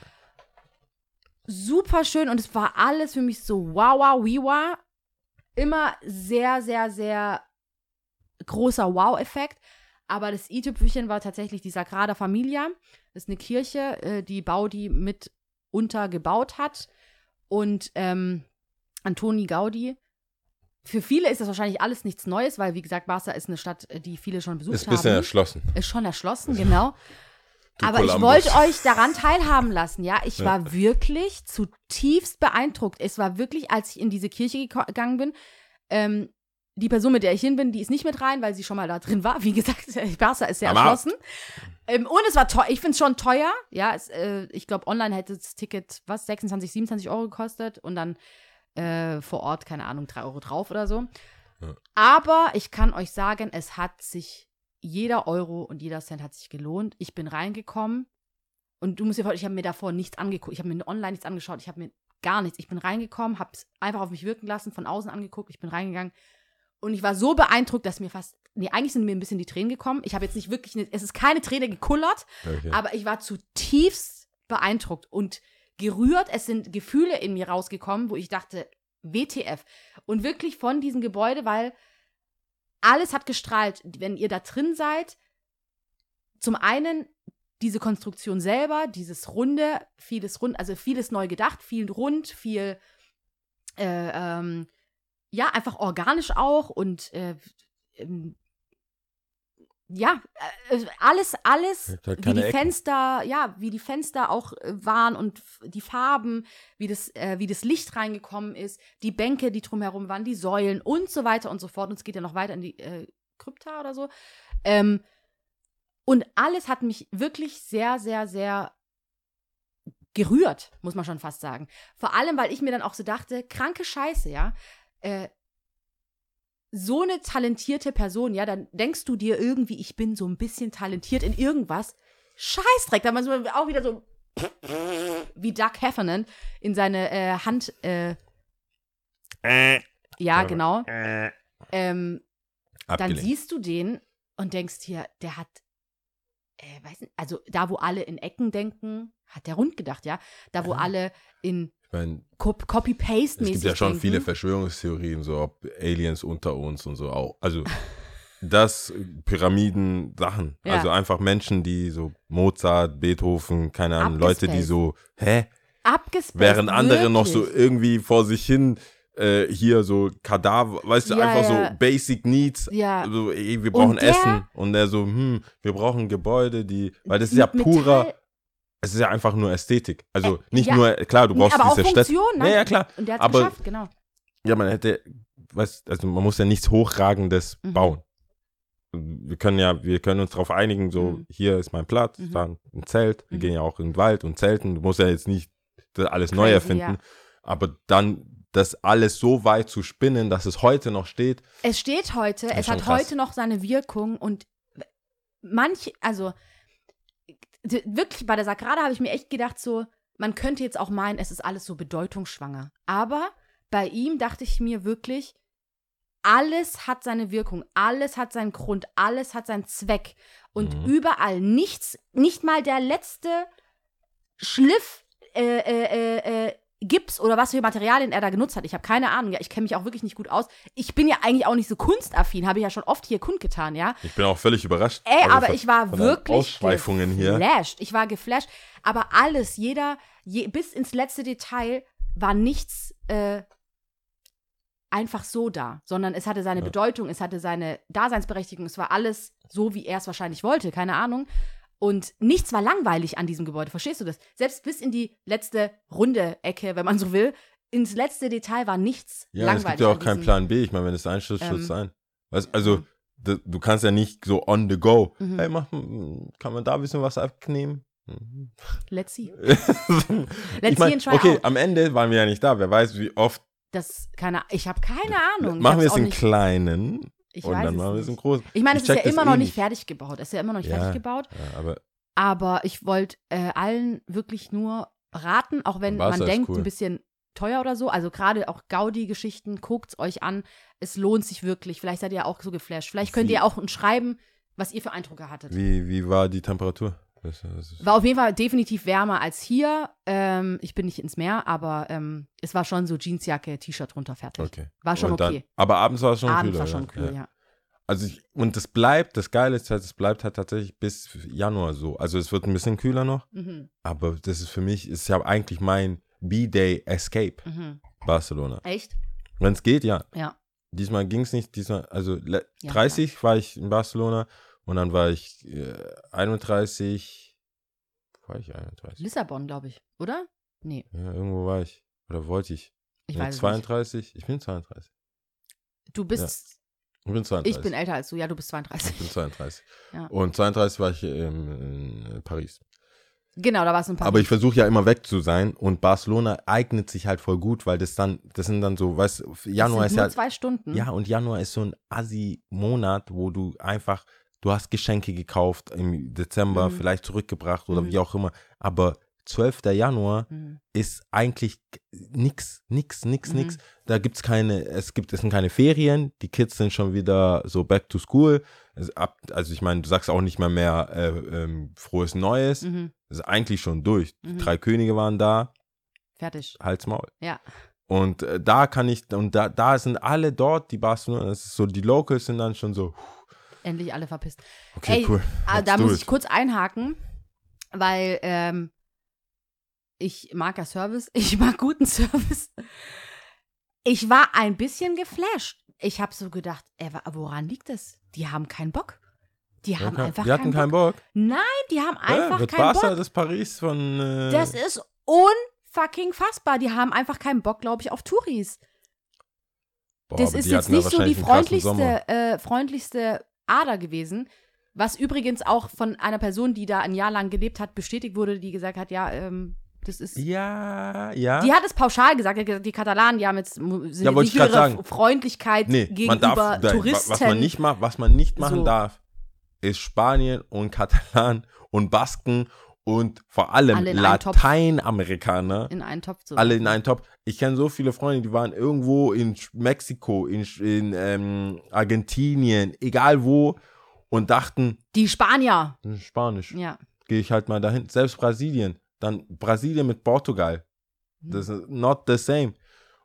Super schön und es war alles für mich so wow, wow, wiwa. Immer sehr, sehr, sehr großer Wow-Effekt. Aber das i-Tüpfelchen war tatsächlich die Sagrada Familia. Das ist eine Kirche, äh, die Baudi mit untergebaut hat. Und ähm, Antoni Gaudi. Für viele ist das wahrscheinlich alles nichts Neues, weil, wie gesagt, Barca ist eine Stadt, die viele schon besucht Ist ein bisschen haben. erschlossen. Ist schon erschlossen, genau. Du Aber ich Columbus. wollte euch daran teilhaben lassen, ja. Ich Ja. war wirklich zutiefst beeindruckt. Es war wirklich, als ich in diese Kirche gegangen bin, ähm, die Person, mit der ich hin bin, die ist nicht mit rein, weil sie schon mal da drin war. Wie gesagt, Barca ist sehr erschlossen. Ähm, und es war teuer. Ich finde es schon teuer. Ja, es, äh, ich glaube, online hätte das Ticket, was, 26, 27 Euro gekostet und dann äh, vor Ort, keine Ahnung, 3 Euro drauf oder so. Ja. Aber ich kann euch sagen, es hat sich, jeder Euro und jeder Cent hat sich gelohnt. Ich bin reingekommen und du musst dir vorstellen, ich habe mir davor nichts angeguckt. Ich habe mir online nichts angeschaut. Ich habe mir gar nichts. Ich bin reingekommen, habe es einfach auf mich wirken lassen, von außen angeguckt. Ich bin reingegangen und ich war so beeindruckt, dass mir fast, nee, eigentlich sind mir ein bisschen die Tränen gekommen. Ich habe jetzt nicht wirklich, eine, es ist keine Träne gekullert, Okay. aber ich war zutiefst beeindruckt und gerührt. Es sind Gefühle in mir rausgekommen, wo ich dachte, WTF. Und wirklich von diesem Gebäude, weil alles hat gestrahlt. Wenn ihr da drin seid, zum einen diese Konstruktion selber, dieses Runde, vieles rund, also vieles neu gedacht, viel rund, viel, äh, ähm, ja, einfach organisch auch und äh, ähm, ja, äh, alles, alles, halt wie die Ecken. Fenster, ja, wie die Fenster auch äh, waren und die Farben, wie das, äh, wie das Licht reingekommen ist, die Bänke, die drumherum waren, die Säulen und so weiter und so fort. Und es geht ja noch weiter in die äh, Krypta oder so. Ähm, und alles hat mich wirklich sehr, sehr, sehr gerührt, muss man schon fast sagen. Vor allem, weil ich mir dann auch so dachte, kranke Scheiße, ja. Äh, so eine talentierte Person, ja, dann denkst du dir irgendwie, ich bin so ein bisschen talentiert in irgendwas. Scheißdreck, da muss man auch wieder so wie Doug Heffernan in seine äh, Hand, äh, ja, Ja. genau. Ähm, dann siehst du den und denkst hier, der hat, äh, weiß nicht, also da, wo alle in Ecken denken, hat der rund gedacht, ja. Da, wo alle in Ich mein, Cop- Copy-Paste-mäßig es gibt ja schon denken. viele Verschwörungstheorien, so ob Aliens unter uns und so auch. Also das Pyramiden Sachen. Ja. Also einfach Menschen, die so Mozart, Beethoven, keine Ahnung, Leute, die so, hä? Abgespaced, Während andere noch so wirklich. irgendwie vor sich hin äh, hier so Kadaver, weißt du, Ja, einfach ja. so Basic Needs. Ja. So, ey, wir brauchen der- Essen. Und der so, hm, wir brauchen Gebäude, die, weil das ist ja purer, es ist ja einfach nur Ästhetik. Also Äh, nicht ja. nur, klar, du brauchst aber auch diese Städte. Funktion, ne? Ja, ja, klar. Und der hat Aber- geschafft, genau. Ja, man hätte, weißt, also man muss ja nichts Hochragendes Mhm. bauen. Wir können ja, wir können uns darauf einigen, so, Mhm. hier ist mein Platz, Mhm. da ein Zelt, wir Mhm. gehen ja auch in den Wald und zelten, du musst ja jetzt nicht alles neu Crazy, erfinden, ja. aber dann das alles so weit zu spinnen, dass es heute noch steht. Es steht heute, es hat krass. heute noch seine Wirkung und manch, also wirklich bei der Sagrada habe ich mir echt gedacht, so, man könnte jetzt auch meinen, es ist alles so bedeutungsschwanger. Aber bei ihm dachte ich mir wirklich, alles hat seine Wirkung, alles hat seinen Grund, alles hat seinen Zweck. Und Mhm. überall nichts, nicht mal der letzte Schliff äh, äh, äh, äh, Gips oder was für Materialien er da genutzt hat. Ich habe keine Ahnung. Ja, ich kenne mich auch wirklich nicht gut aus. Ich bin ja eigentlich auch nicht so kunstaffin, habe ich ja schon oft hier kundgetan, ja. Ich bin auch völlig überrascht. Ey, Also aber von- ich war wirklich Ausschweifungen hier. geflasht. Ich war geflasht. Aber alles, jeder, je, bis ins letzte Detail war nichts äh, einfach so da, sondern es hatte seine Ja. Bedeutung, es hatte seine Daseinsberechtigung, es war alles so, wie er es wahrscheinlich wollte, keine Ahnung. Und nichts war langweilig an diesem Gebäude, verstehst du das? Selbst bis in die letzte runde Ecke, wenn man so will, ins letzte Detail war nichts Ja, langweilig. es gibt ja auch keinen Plan B. Ich meine, wenn es einstürzt, Ähm, stürzt es ein. Weißt, also, du, kannst ja nicht so on the go. Mhm. Hey, mach, kann man da ein bisschen was abnehmen? Mhm. Let's see. ich Let's mein, see okay, out. am Ende waren wir ja nicht da. Wer weiß, wie oft. Das, keine, ich habe keine Ahnung. Ich machen wir es in kleinen Ich und weiß dann es machen wir es in nicht. großen. Ich meine, es ist ja immer eh noch nicht nicht. fertig gebaut. Es ist ja immer noch nicht Ja. fertig gebaut. Ja, aber Aber ich wollte äh, allen wirklich nur raten, auch wenn man denkt, cool. ein bisschen teuer oder so. Also gerade auch Gaudi-Geschichten, guckt's euch an. Es lohnt sich wirklich. Vielleicht seid ihr auch so geflasht. Vielleicht könnt Wie- ihr auch uns schreiben, was ihr für Eindrücke hattet. wie, wie war die Temperatur? Das, das War auf jeden Fall definitiv wärmer als hier. Ähm, ich bin nicht ins Meer, aber ähm, es war schon so Jeansjacke, T-Shirt runter, fertig. okay. War schon dann- okay. aber abends war es schon Abends kühler. war schon ja. kühl, ja. ja. Also ich, und das bleibt, das Geile ist halt, es bleibt halt tatsächlich bis Januar so. Also es wird ein bisschen kühler noch, Mhm. aber das ist für mich, ist ja eigentlich mein B-Day Escape, Mhm. Barcelona. Echt? Wenn es geht, ja. Ja. Diesmal ging es nicht, diesmal, also Ja, 30 war ich in Barcelona und dann war ich äh, 31, wo war ich 31? Lissabon, glaube ich, oder? Nee, Ja, irgendwo war ich. Oder wollte ich? ich Ja, weiß es nicht. 32? Ich bin 32. Du bist, Ich bin 32. ich bin älter als du, ja, du bist 32. Ich bin 32. Ja. Und 32 war ich ähm, in Paris. Genau, da war es ein paar. Aber ich versuche ja immer weg zu sein und Barcelona eignet sich halt voll gut, weil das dann, das sind dann so, weißt du, Januar das ist sind nur ja, zwei Stunden. ja und Januar ist so ein Assi-Monat, wo du einfach, du hast Geschenke gekauft im Dezember, Mhm. vielleicht zurückgebracht oder Mhm. wie auch immer, aber 12. Januar Mhm. ist eigentlich nix, nix, nix, Mhm. nix. Da gibt's keine, es gibt, es sind keine Ferien, die Kids sind schon wieder so back to school. Ab, also ich meine, du sagst auch nicht mal mehr äh, ähm, frohes Neues. Mhm. Das ist eigentlich schon durch. Die Mhm. drei Könige waren da, Fertig. Hals Maul. Ja. Und äh, da kann ich, und da, da sind alle dort, die Barcelona, das ist so, die Locals sind dann schon so, Endlich alle verpisst. okay, Ey, cool. Ah, let's da do muss it. ich kurz einhaken, weil ähm, ich mag ja Service, ich mag guten Service. Ich war ein bisschen geflasht. Ich habe so gedacht, ey, woran liegt das? Die haben keinen Bock. Die haben Okay. einfach Die hatten keinen Bock. Bock. Nein, die haben Ja, einfach wird keinen Barca Bock. das Paris von. Äh, Das ist unfucking fassbar. Die haben einfach keinen Bock, glaube ich, auf Touris. boah, das ist jetzt da nicht so die freundlichste, äh, freundlichste Ader gewesen. Was übrigens auch von einer Person, die da ein Jahr lang gelebt hat, bestätigt wurde, die gesagt hat, ja, ähm, das ist. Ja, ja. Die hat es pauschal gesagt, die Katalanen, die haben jetzt sind Ja, nicht ihre sagen. Freundlichkeit Nee, gegenüber man darf, da- Touristen. was man nicht, ma was man nicht machen So. darf, ist Spanien und Katalan und Basken und vor allem Alle in einen Topf. Lateinamerikaner. in einen Topf zu alle in einen Top. Ich kenne so viele Freunde, die waren irgendwo in Mexiko, in, in ähm, Argentinien, egal wo, und dachten, Die Spanier. "Hm, Spanisch, Ja. gehe ich halt mal dahin. Selbst Brasilien, dann Brasilien mit Portugal. Hm. Das ist not the same.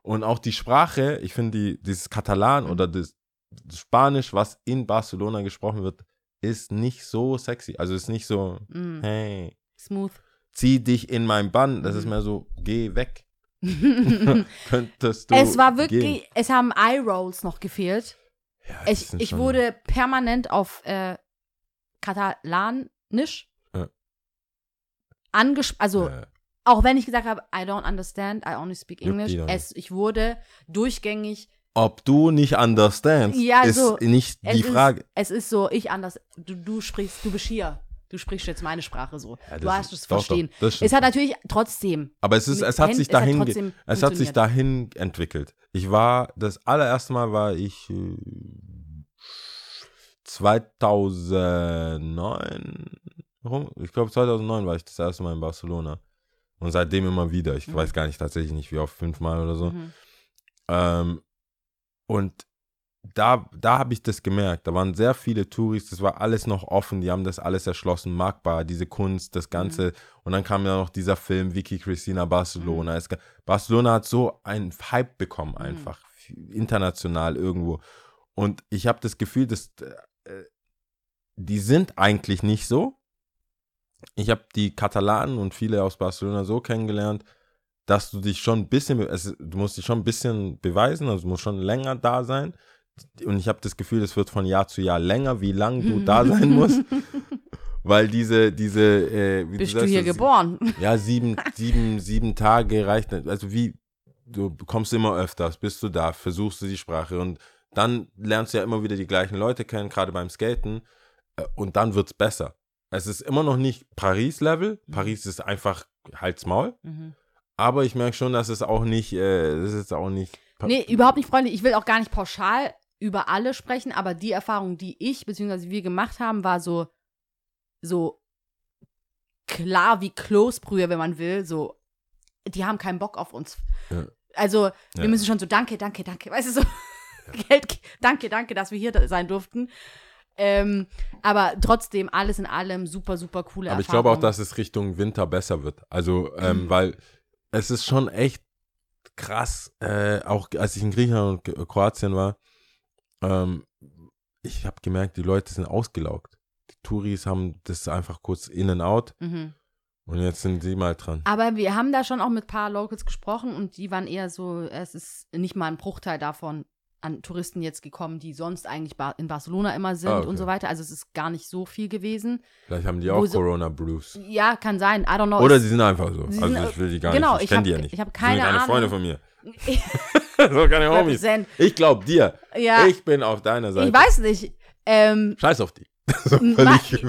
Und auch die Sprache, ich finde, die, dieses Katalan Mhm. oder das, das Spanisch, was in Barcelona gesprochen wird, ist nicht so sexy. Also ist nicht so, Mm. hey, Smooth. zieh dich in mein Bann. Das ist Mhm. mehr so, geh weg. Könntest du. es war wirklich, Gehen. es haben Eye-Rolls noch gefehlt. Ja, Ich, ich wurde permanent auf äh, Katalanisch Ja. angesprochen. Also, Äh, auch wenn ich gesagt habe, I don't understand, I only speak English, es, ich wurde durchgängig. ob du nicht understands, Ja, ist so, nicht Es die Frage. Ist, es ist so, ich anders. Du, du sprichst, du bist hier. Du sprichst jetzt meine Sprache so. Ja, du hast es doch, doch, verstehen. stimmt. es hat natürlich trotzdem. Aber es ist, es hat sich es hat dahin, ge- trotzdem es hat sich dahin entwickelt. Ich war, das allererste Mal war ich äh, 2009 rum. Ich glaube 2009 war ich das erste Mal in Barcelona. Und seitdem immer wieder. Ich Mhm. weiß gar nicht tatsächlich nicht, wie oft, fünfmal oder so. Mhm. Ähm, und da, da habe ich das gemerkt. Da waren sehr viele Touris, das war alles noch offen, die haben das alles erschlossen, Markbar, diese Kunst, das Ganze. Und dann kam ja noch dieser Film Vicky Cristina Barcelona. Es, ga- Barcelona hat so einen Hype bekommen, einfach international irgendwo. Und ich habe das Gefühl, dass äh, die sind eigentlich nicht so. Ich habe die Katalanen und viele aus Barcelona so kennengelernt, dass du dich schon ein bisschen, es, du musst dich schon ein bisschen beweisen, also du musst schon länger da sein. Und ich habe das Gefühl, es wird von Jahr zu Jahr länger, wie lang du da sein musst. Weil diese, diese, äh, wie Bist du sagst, hier sie- geboren? Ja, sieben, sieben, sieben Tage reicht nicht. Also wie, du kommst immer öfters, bist du da, versuchst du die Sprache und dann lernst du ja immer wieder die gleichen Leute kennen, gerade beim Skaten. äh, Und dann wird's besser. Es ist immer noch nicht Paris-Level. Paris ist einfach Halt's Maul. Mhm. Aber ich merke schon, dass es auch nicht, äh, das ist auch nicht. Pa- Nee, überhaupt nicht freundlich. Ich will auch gar nicht pauschal über alle sprechen, aber die Erfahrung, die ich bzw. wir gemacht haben, war so, so klar wie Kloßbrühe, wenn man will. So, die haben keinen Bock auf uns. Ja. Also, wir Ja. müssen schon so, danke, danke, danke. Weißt du, so, Geld, danke, danke, dass wir hier sein durften. Ähm, aber trotzdem, alles in allem, super, super coole Aber ich Erfahrung. glaube auch, dass es Richtung Winter besser wird. Also, ähm, Mhm. weil es ist schon echt krass, äh, auch als ich in Griechenland und Kroatien war, ähm, ich habe gemerkt, die Leute sind ausgelaugt. Die Touris haben das einfach kurz in and out Mhm. und jetzt sind sie mal dran. Aber wir haben da schon auch mit ein paar Locals gesprochen und die waren eher so, es ist nicht mal ein Bruchteil davon an Touristen jetzt gekommen, die sonst eigentlich in Barcelona immer sind Ah, okay. und so weiter. Also es ist gar nicht so viel gewesen. Vielleicht haben die auch so- Corona Blues. Ja, kann sein. I don't know. Oder sie sind einfach so. Also ich will die gar genau, nicht. Ich ich kenne die ja nicht. ich hab Das keine keine Ahnung. Freunde von mir. sind keine Homies. Ich glaube dir. Ja, ich, Ich bin auf deiner Seite. weiß nicht. Ähm, Scheiß auf die. so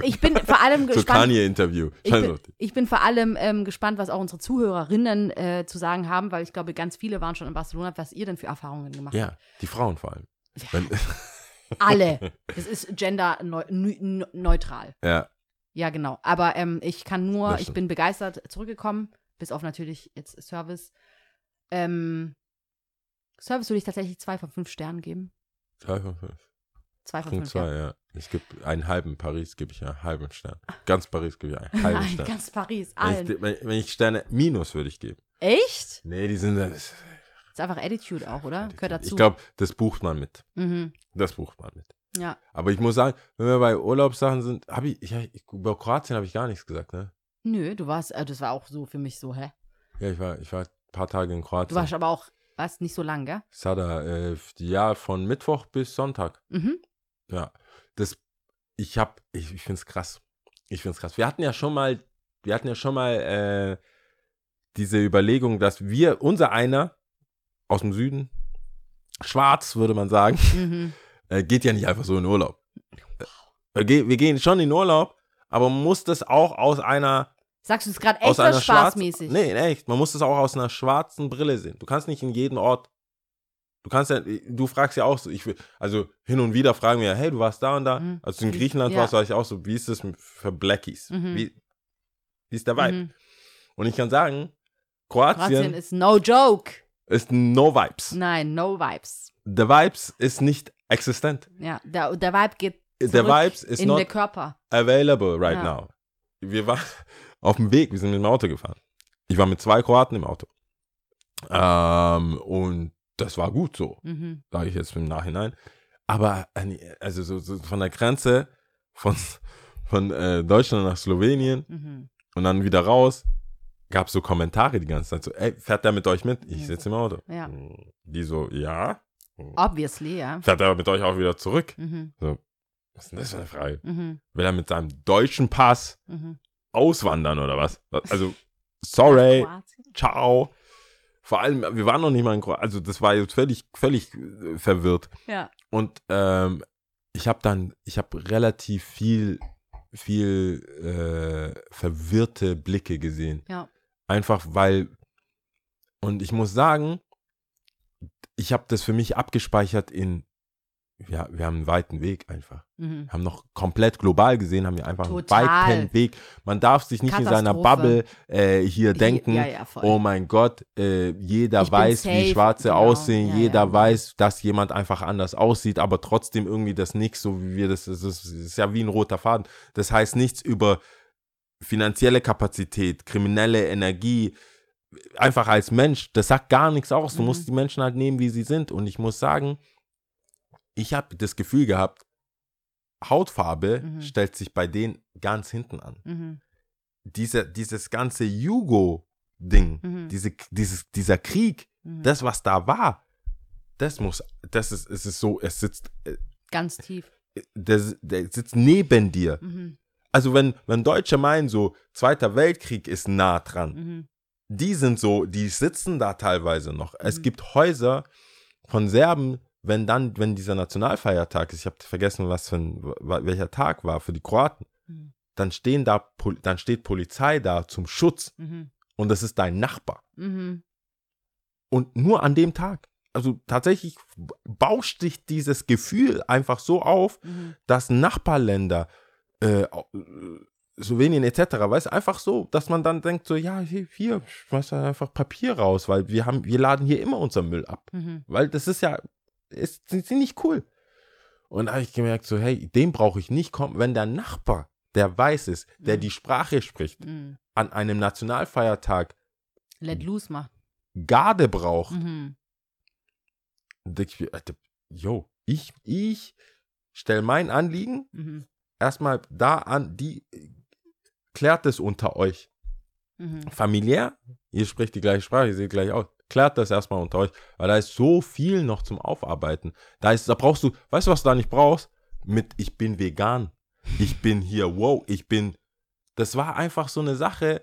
ich bin vor allem so gespannt. Kanye-Interview. Ich bin, auf die. ich bin vor allem ähm, gespannt, was auch unsere Zuhörerinnen äh, zu sagen haben, weil ich glaube, ganz viele waren schon in Barcelona, was ihr denn für Erfahrungen gemacht habt. Ja, die Frauen vor allem. Wenn, Alle. Es ist genderneutral. ja, Ja, genau. Aber ähm, ich kann nur, ich bin begeistert zurückgekommen, bis auf natürlich jetzt Service. Ähm, Service würde ich tatsächlich zwei von fünf Sternen geben. zwei von fünf. Zwei von Punkt fünf. zwei, ja. Ich gebe einen halben Paris, gebe ich einen halben Stern. Ganz Paris gebe ich einen halben Nein, Stern. ganz Paris, Wenn allen. ich, wenn, wenn ich Sterne minus würde ich geben. Echt? Nee, die sind. Das, Ist einfach Attitude auch, oder? Gehört dazu. ich glaube, das bucht man mit. Mhm. Das bucht man mit. Ja. Aber ich muss sagen, wenn wir bei Urlaubssachen sind, habe ich, ich, ich, über Kroatien habe ich gar nichts gesagt, ne? Nö, du warst, äh, das war auch so für mich so, hä? Ja, ich war, ich war ein paar Tage in Du Kroatien. warst aber auch, warst nicht so lang, gell? Sada, äh, ja, von Mittwoch bis Sonntag. Mhm. Ja, das, ich hab, ich, ich find's krass. Ich find's krass. Wir hatten ja schon mal, wir hatten ja schon mal äh, diese Überlegung, dass wir, unser einer aus dem Süden, schwarz würde man sagen, Mhm. äh, geht ja nicht einfach so in Urlaub. Äh, wir gehen schon in Urlaub, aber muss das auch aus einer, Sagst du es gerade aus echt oder einer schwarzen, spaßmäßig? nee, in echt, man muss das auch aus einer schwarzen Brille sehen. Du kannst nicht in jeden Ort Du kannst ja, du fragst ja auch so, ich will, also hin und wieder fragen wir, hey, du warst da und da. Mhm. Als du in Griechenland ja. warst, war ich auch so, wie ist das für Blackies? Mhm. Wie, wie ist der Vibe? Mhm. Und ich kann sagen, Kroatien, Kroatien ist no joke. ist no Vibes. Nein, no vibes. The Vibes ist nicht existent. Ja, der, der Vibe geht zurück Vibes is in not Körper. available right Ja. now. Wir waren auf dem Weg, wir sind mit dem Auto gefahren. Ich war mit zwei Kroaten im Auto. Ähm, und das war gut so. Mhm. sage ich jetzt im Nachhinein. Aber also so, so von der Grenze von, von äh, Deutschland nach Slowenien Mhm. und dann wieder raus, gab es so Kommentare die ganze Zeit. So, ey, fährt der mit euch mit? Ich sitze im Auto. Ja. Die so, ja. Obviously, ja. Fährt er mit euch auch wieder zurück? Mhm. Was ist denn das für eine Frage? Mhm. Will er mit seinem deutschen Pass Mhm. Auswandern oder was? Also, sorry, ciao. Vor allem, wir waren noch nicht mal in Kroatien. Also, das war jetzt völlig, völlig äh, verwirrt. Ja. Und ähm, ich habe dann, ich habe relativ viel viel äh, verwirrte Blicke gesehen. Ja. Einfach weil, und ich muss sagen, ich habe das für mich abgespeichert in, ja, wir haben einen weiten Weg einfach. Mhm. Haben noch komplett global gesehen, haben wir einfach Total. einen weiten Weg. Man darf sich nicht in seiner. Bubble äh, hier denken, Ja, ja, oh mein Gott, äh, jeder Ich weiß, wie Schwarze genau. aussehen, Ja, jeder weiß, dass jemand einfach anders aussieht, aber trotzdem irgendwie das nicht so wie wir das, das ist, das ist ja wie ein roter Faden. Das heißt nichts über finanzielle Kapazität, kriminelle Energie, einfach als Mensch, das sagt gar nichts aus. Du Mhm. musst die Menschen halt nehmen, wie sie sind. Und ich muss sagen, ich habe das Gefühl gehabt, Hautfarbe Mhm. stellt sich bei denen ganz hinten an. Mhm. Diese, dieses ganze Jugo-Ding, Mhm. diese, dieses, dieser Krieg, Mhm. das, was da war, das muss, das ist, es ist so, es sitzt, äh, Ganz tief. der, der sitzt neben dir. Mhm. Also wenn, wenn Deutsche meinen, so, Zweiter Weltkrieg ist nah dran, Mhm. die sind so, die sitzen da teilweise noch. Es gibt Häuser von Serben, wenn dann, wenn dieser Nationalfeiertag ist, ich habe vergessen, was für ein, welcher Tag war für die Kroaten, Mhm. dann stehen da, dann steht Polizei da zum Schutz Mhm. und das ist dein Nachbar. Mhm. Und nur an dem Tag. Also tatsächlich bauscht sich dieses Gefühl einfach so auf, Mhm. dass Nachbarländer, äh, äh, Slowenien etc., weißt einfach so, dass man dann denkt, so, ja, hier, hier schmeiß da einfach Papier raus, weil wir haben, wir laden hier immer unser Müll ab. Mhm. Weil das ist ja, ist, sind sie nicht cool. Und da habe ich gemerkt, so, hey, den brauche ich nicht kommen, wenn der Nachbar, der weiß ist, der Mhm. die Sprache spricht, Mhm. an einem Nationalfeiertag Let loose macht. Garde braucht, Mhm. ich yo, ich, ich stelle mein Anliegen Mhm. erstmal da an, die klärt es unter euch. Mhm. Familiär, ihr spricht die gleiche Sprache, ihr seht gleich aus. Klärt das erstmal unter euch, weil da ist so viel noch zum Aufarbeiten. Da ist, da brauchst du, weißt du, was du da nicht brauchst? Mit ich bin vegan. Ich bin hier, wow, ich bin. Das war einfach so eine Sache.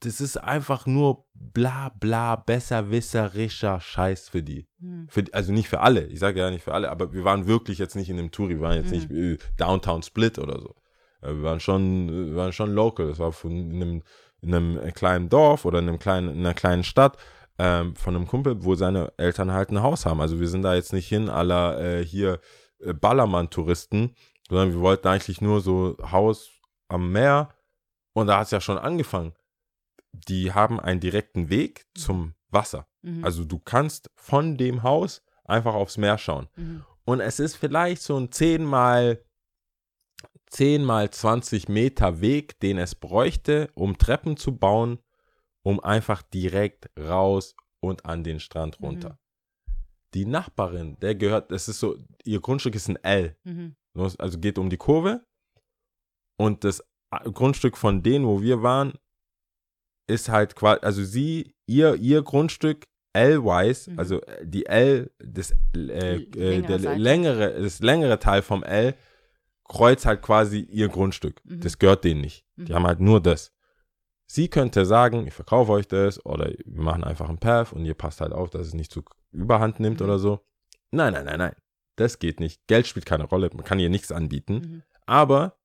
Das ist einfach nur bla bla besserwisserischer Scheiß für die. Mhm. Für, also nicht für alle, ich sage ja nicht für alle, aber wir waren wirklich jetzt nicht in einem Touri, wir waren jetzt nicht äh, Downtown Split oder so. Äh, Wir waren schon, wir waren schon local. Das war von einem, in einem kleinen Dorf oder in, einem kleinen, in einer kleinen Stadt ähm, von einem Kumpel, wo seine Eltern halt ein Haus haben. Also wir sind da jetzt nicht hin, aller äh, hier äh, Ballermann-Touristen, sondern wir wollten eigentlich nur so Haus am Meer und da hat es ja schon angefangen. Die haben einen direkten Weg zum Wasser. Mhm. Also du kannst von dem Haus einfach aufs Meer schauen. Mhm. Und es ist vielleicht so ein 10 mal 10 mal 20 Meter Weg, den es bräuchte, um Treppen zu bauen, um einfach direkt raus und an den Strand runter. Die Nachbarin, der gehört, das ist so, ihr Grundstück ist ein L. Mhm. Also geht um die Kurve. Und das Grundstück von denen, wo wir waren, ist halt quasi, also sie, ihr, ihr Grundstück L-wise, Mhm. also äh, die L, das, äh, Die äh, längere der Seite. längere, das längere Teil vom L kreuzt halt quasi ihr Grundstück. Mhm. Das gehört denen nicht. Die Mhm. haben halt nur das. Sie könnte sagen, ich verkaufe euch das oder wir machen einfach einen Path und ihr passt halt auf, dass es nicht zu überhand nimmt Mhm. oder so. Nein, nein, nein, nein. Das geht nicht. Geld spielt keine Rolle. Man kann ihr nichts anbieten. Mhm. Aber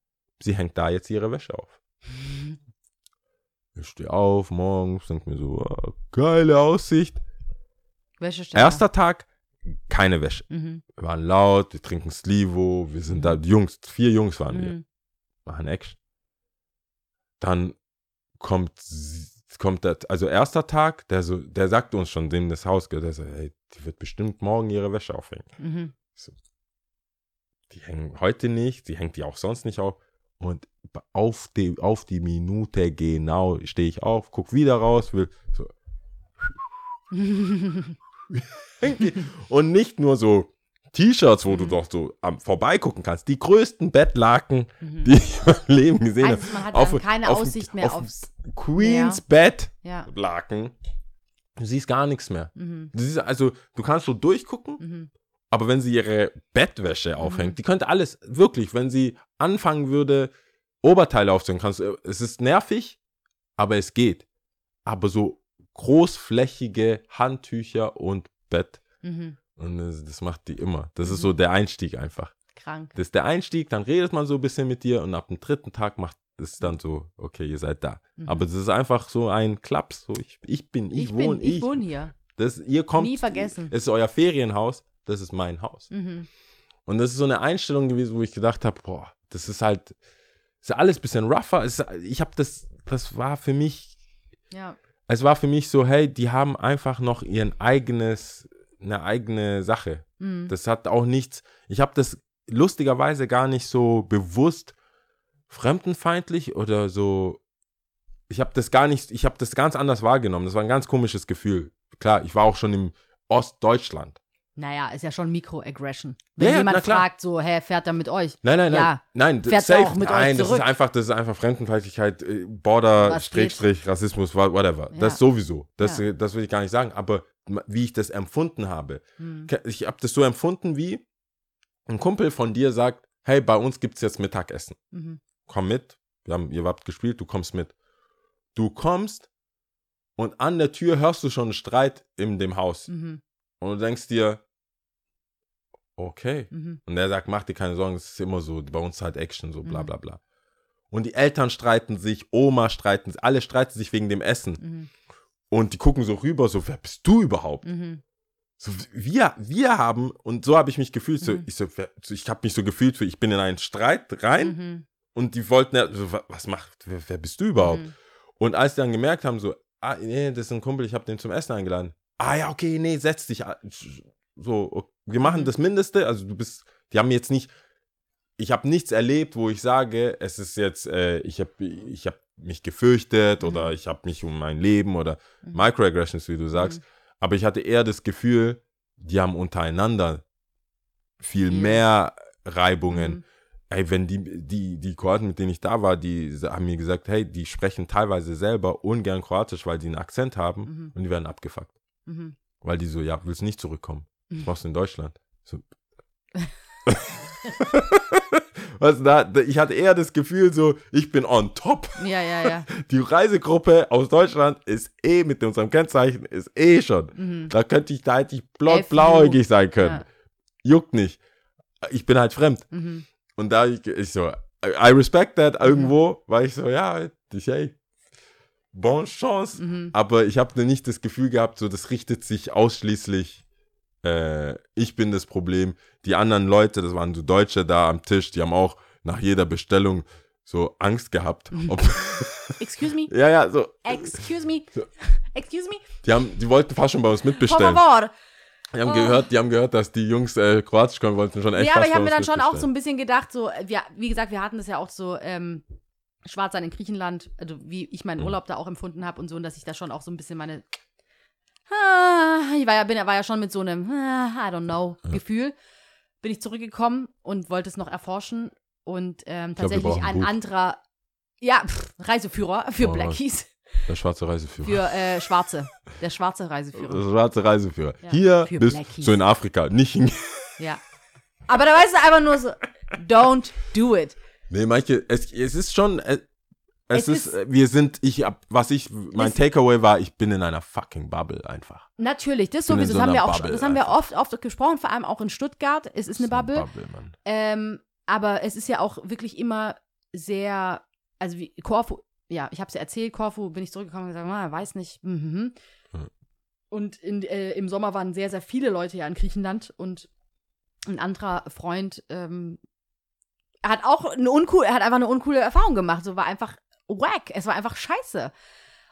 sie hängt da jetzt ihre Wäsche auf. Mhm. Ich stehe auf morgens, denke mir so, ah, geile Aussicht. Wäsche steht Erster Tag, keine Wäsche. Mhm. Wir waren laut, wir trinken Slivo, wir sind da, die Jungs, vier Jungs waren wir, Mhm. machen Action. Dann kommt, sie- kommt der, also erster Tag, der so, der sagt uns schon, dem das Haus gehört, der so, hey, die wird bestimmt morgen ihre Wäsche aufhängen. Mhm. Die hängen heute nicht, die hängt die auch sonst nicht auf. Und auf die, auf die Minute genau stehe ich auf, guck wieder raus, will so. Und nicht nur so T-Shirts, wo du Mhm. doch so am vorbeigucken kannst. Die größten Bettlaken, Mhm. die ich meinem Leben gesehen habe. Also man hat Auf- keine auf- Aussicht mehr auf- aufs. Queens Ja. Bettlaken. Du siehst gar nichts mehr. Mhm. Du siehst, also, du kannst so durchgucken, Mhm. aber wenn sie ihre Bettwäsche aufhängt, die könnte alles, wirklich, wenn sie anfangen würde, Oberteile aufzuhängen, kannst du, es ist nervig, aber es geht. Aber so großflächige Handtücher und Bett, Mhm. Und das, das macht die immer. Das ist so der Einstieg einfach. Krank. Das ist der Einstieg, dann redet man so ein bisschen mit dir und ab dem dritten Tag macht es dann so, okay, ihr seid da. Mhm. Aber das ist einfach so ein Klaps, so ich, ich bin, ich, Ich, wohne, bin, ich wohne hier. Das, ihr kommt, Nie vergessen. Es ist euer Ferienhaus, das ist mein Haus. Mhm. Und das ist so eine Einstellung gewesen, wo ich gedacht habe, boah, das ist halt, ist alles ein bisschen rougher. Ist- ich habe das, das war für mich, Ja. es war für mich so, hey, die haben einfach noch ihren eigenes, eine eigene Sache. Mhm. Das hat auch nichts, ich habe das lustigerweise gar nicht so bewusst fremdenfeindlich oder so, ich habe das gar nicht, ich habe das ganz anders wahrgenommen. Das war ein ganz komisches Gefühl. Klar, ich war auch schon im Ostdeutschland. Naja, ist ja schon Microaggression. Wenn Ja, jemand fragt, so, hä, fährt er mit euch? Nein, nein, nein. Ja. Nein, das Fährt safe. auch mit euch nein, das ist zurück. einfach, das ist einfach Fremdenfeindlichkeit, äh, Border, Strich, Rassismus, wha- whatever. Ja. Das sowieso. Das, das will ich gar nicht sagen. Aber wie ich das empfunden habe, Hm. ke- ich habe das so empfunden, wie ein Kumpel von dir sagt, hey, bei uns gibt es jetzt Mittagessen. Mhm. Komm mit. Wir haben, ihr habt gespielt, du kommst mit. Du kommst und an der Tür hörst du schon einen Streit in dem Haus. Mhm. Und du denkst dir, okay. Mhm. Und er sagt, mach dir keine Sorgen, es ist immer so, bei uns halt Action, so bla Mhm. bla bla. Und die Eltern streiten sich, Oma streiten sich, alle streiten sich wegen dem Essen. Und die gucken so rüber, so, wer bist du überhaupt? Mhm. So, wir, wir haben, und so habe ich mich gefühlt, so, Mhm. ich, so, wer, so, ich habe mich so gefühlt, so, ich bin in einen Streit rein Mhm. und die wollten, ja, so, wa- was macht, wer, wer bist du überhaupt? Mhm. Und als die dann gemerkt haben, so, ah, nee, das ist ein Kumpel, ich habe den zum Essen eingeladen. Ah ja, okay, nee, setz dich. a- So, wir machen Mhm. das Mindeste. Also du bist, die haben jetzt nicht, ich habe nichts erlebt, wo ich sage, es ist jetzt, äh, ich habe ich hab mich gefürchtet Mhm. oder ich habe mich um mein Leben oder Mhm. Microaggressions, wie du sagst. Mhm. Aber ich hatte eher das Gefühl, die haben untereinander viel mehr Reibungen Mhm. ey, wenn die, die, die Kroaten, mit denen ich da war, die haben mir gesagt, hey, die sprechen teilweise selber ungern Kroatisch, weil die einen Akzent haben Mhm. und die werden abgefuckt. Mhm. Weil die so, ja, willst nicht zurückkommen. Was machst du in Deutschland? So. Was da, da- ich hatte eher das Gefühl so, ich bin on top. Ja, ja, ja. Die Reisegruppe aus Deutschland ist eh mit unserem Kennzeichen, ist eh schon. Mhm. Da könnte ich, da hätte ich blond, blauäugig sein können. Ja. Juckt nicht. Ich bin halt fremd. Mhm. Und da ich, ich so, I respect that irgendwo, weil ich so, ja, ich, hey, bonne chance. Mhm. Aber ich habe nicht das Gefühl gehabt, so, das richtet sich ausschließlich, äh, ich bin das Problem. Die anderen Leute, das waren so Deutsche da am Tisch, die haben auch nach jeder Bestellung so Angst gehabt. Mhm. Ob, Excuse me? ja, ja, so, Excuse me? Excuse me? die, haben, die wollten fast schon bei uns Por mitbestellen. favor. Die haben, Oh. gehört, die haben gehört, dass die Jungs äh, Kroatisch können wollten, schon echt Ja, aber ich habe mir dann schon auch so ein bisschen gedacht, so, äh, wir, wie gesagt, wir hatten das ja auch so, ähm, Schwarzsein in Griechenland, also wie ich meinen Mhm. Urlaub da auch empfunden habe und so, und dass ich da schon auch so ein bisschen meine, ah, ich war ja, bin, war ja schon mit so einem, ah, I don't know, Ja. Gefühl, bin ich zurückgekommen und wollte es noch erforschen und ähm, glaub, tatsächlich brauchen ein Buch. anderer, ja, pff, Reiseführer für Oh, Blackies, Der schwarze Reiseführer. für äh, Schwarze, der schwarze Reiseführer, Das schwarze Reiseführer. Ja, Hier für bist Blackies. so in Afrika, nicht in. ja. Aber da weißt du einfach nur so, don't do it. Nee, manche, es, es ist schon, äh, es, Es ist, ist- äh, wir sind, ich hab, was ich, mein Takeaway war, ich bin in einer fucking Bubble einfach. Natürlich, das sowieso, so das haben wir auch Bubble das haben wir oft, oft gesprochen, vor allem auch in Stuttgart. Es ist eine So Bubble. Bubble, Mann. Ähm, aber es ist ja auch wirklich immer sehr, also wie Korfu, ja, ich habe es ja erzählt, Korfu bin ich zurückgekommen und gesagt, ah, weiß nicht. Mhm. Ja. Und in, äh, im Sommer waren sehr, sehr viele Leute ja in Griechenland und ein anderer Freund ähm, hat auch eine uncool, er hat einfach eine uncoole Erfahrung gemacht. So war einfach wack. Es war einfach scheiße.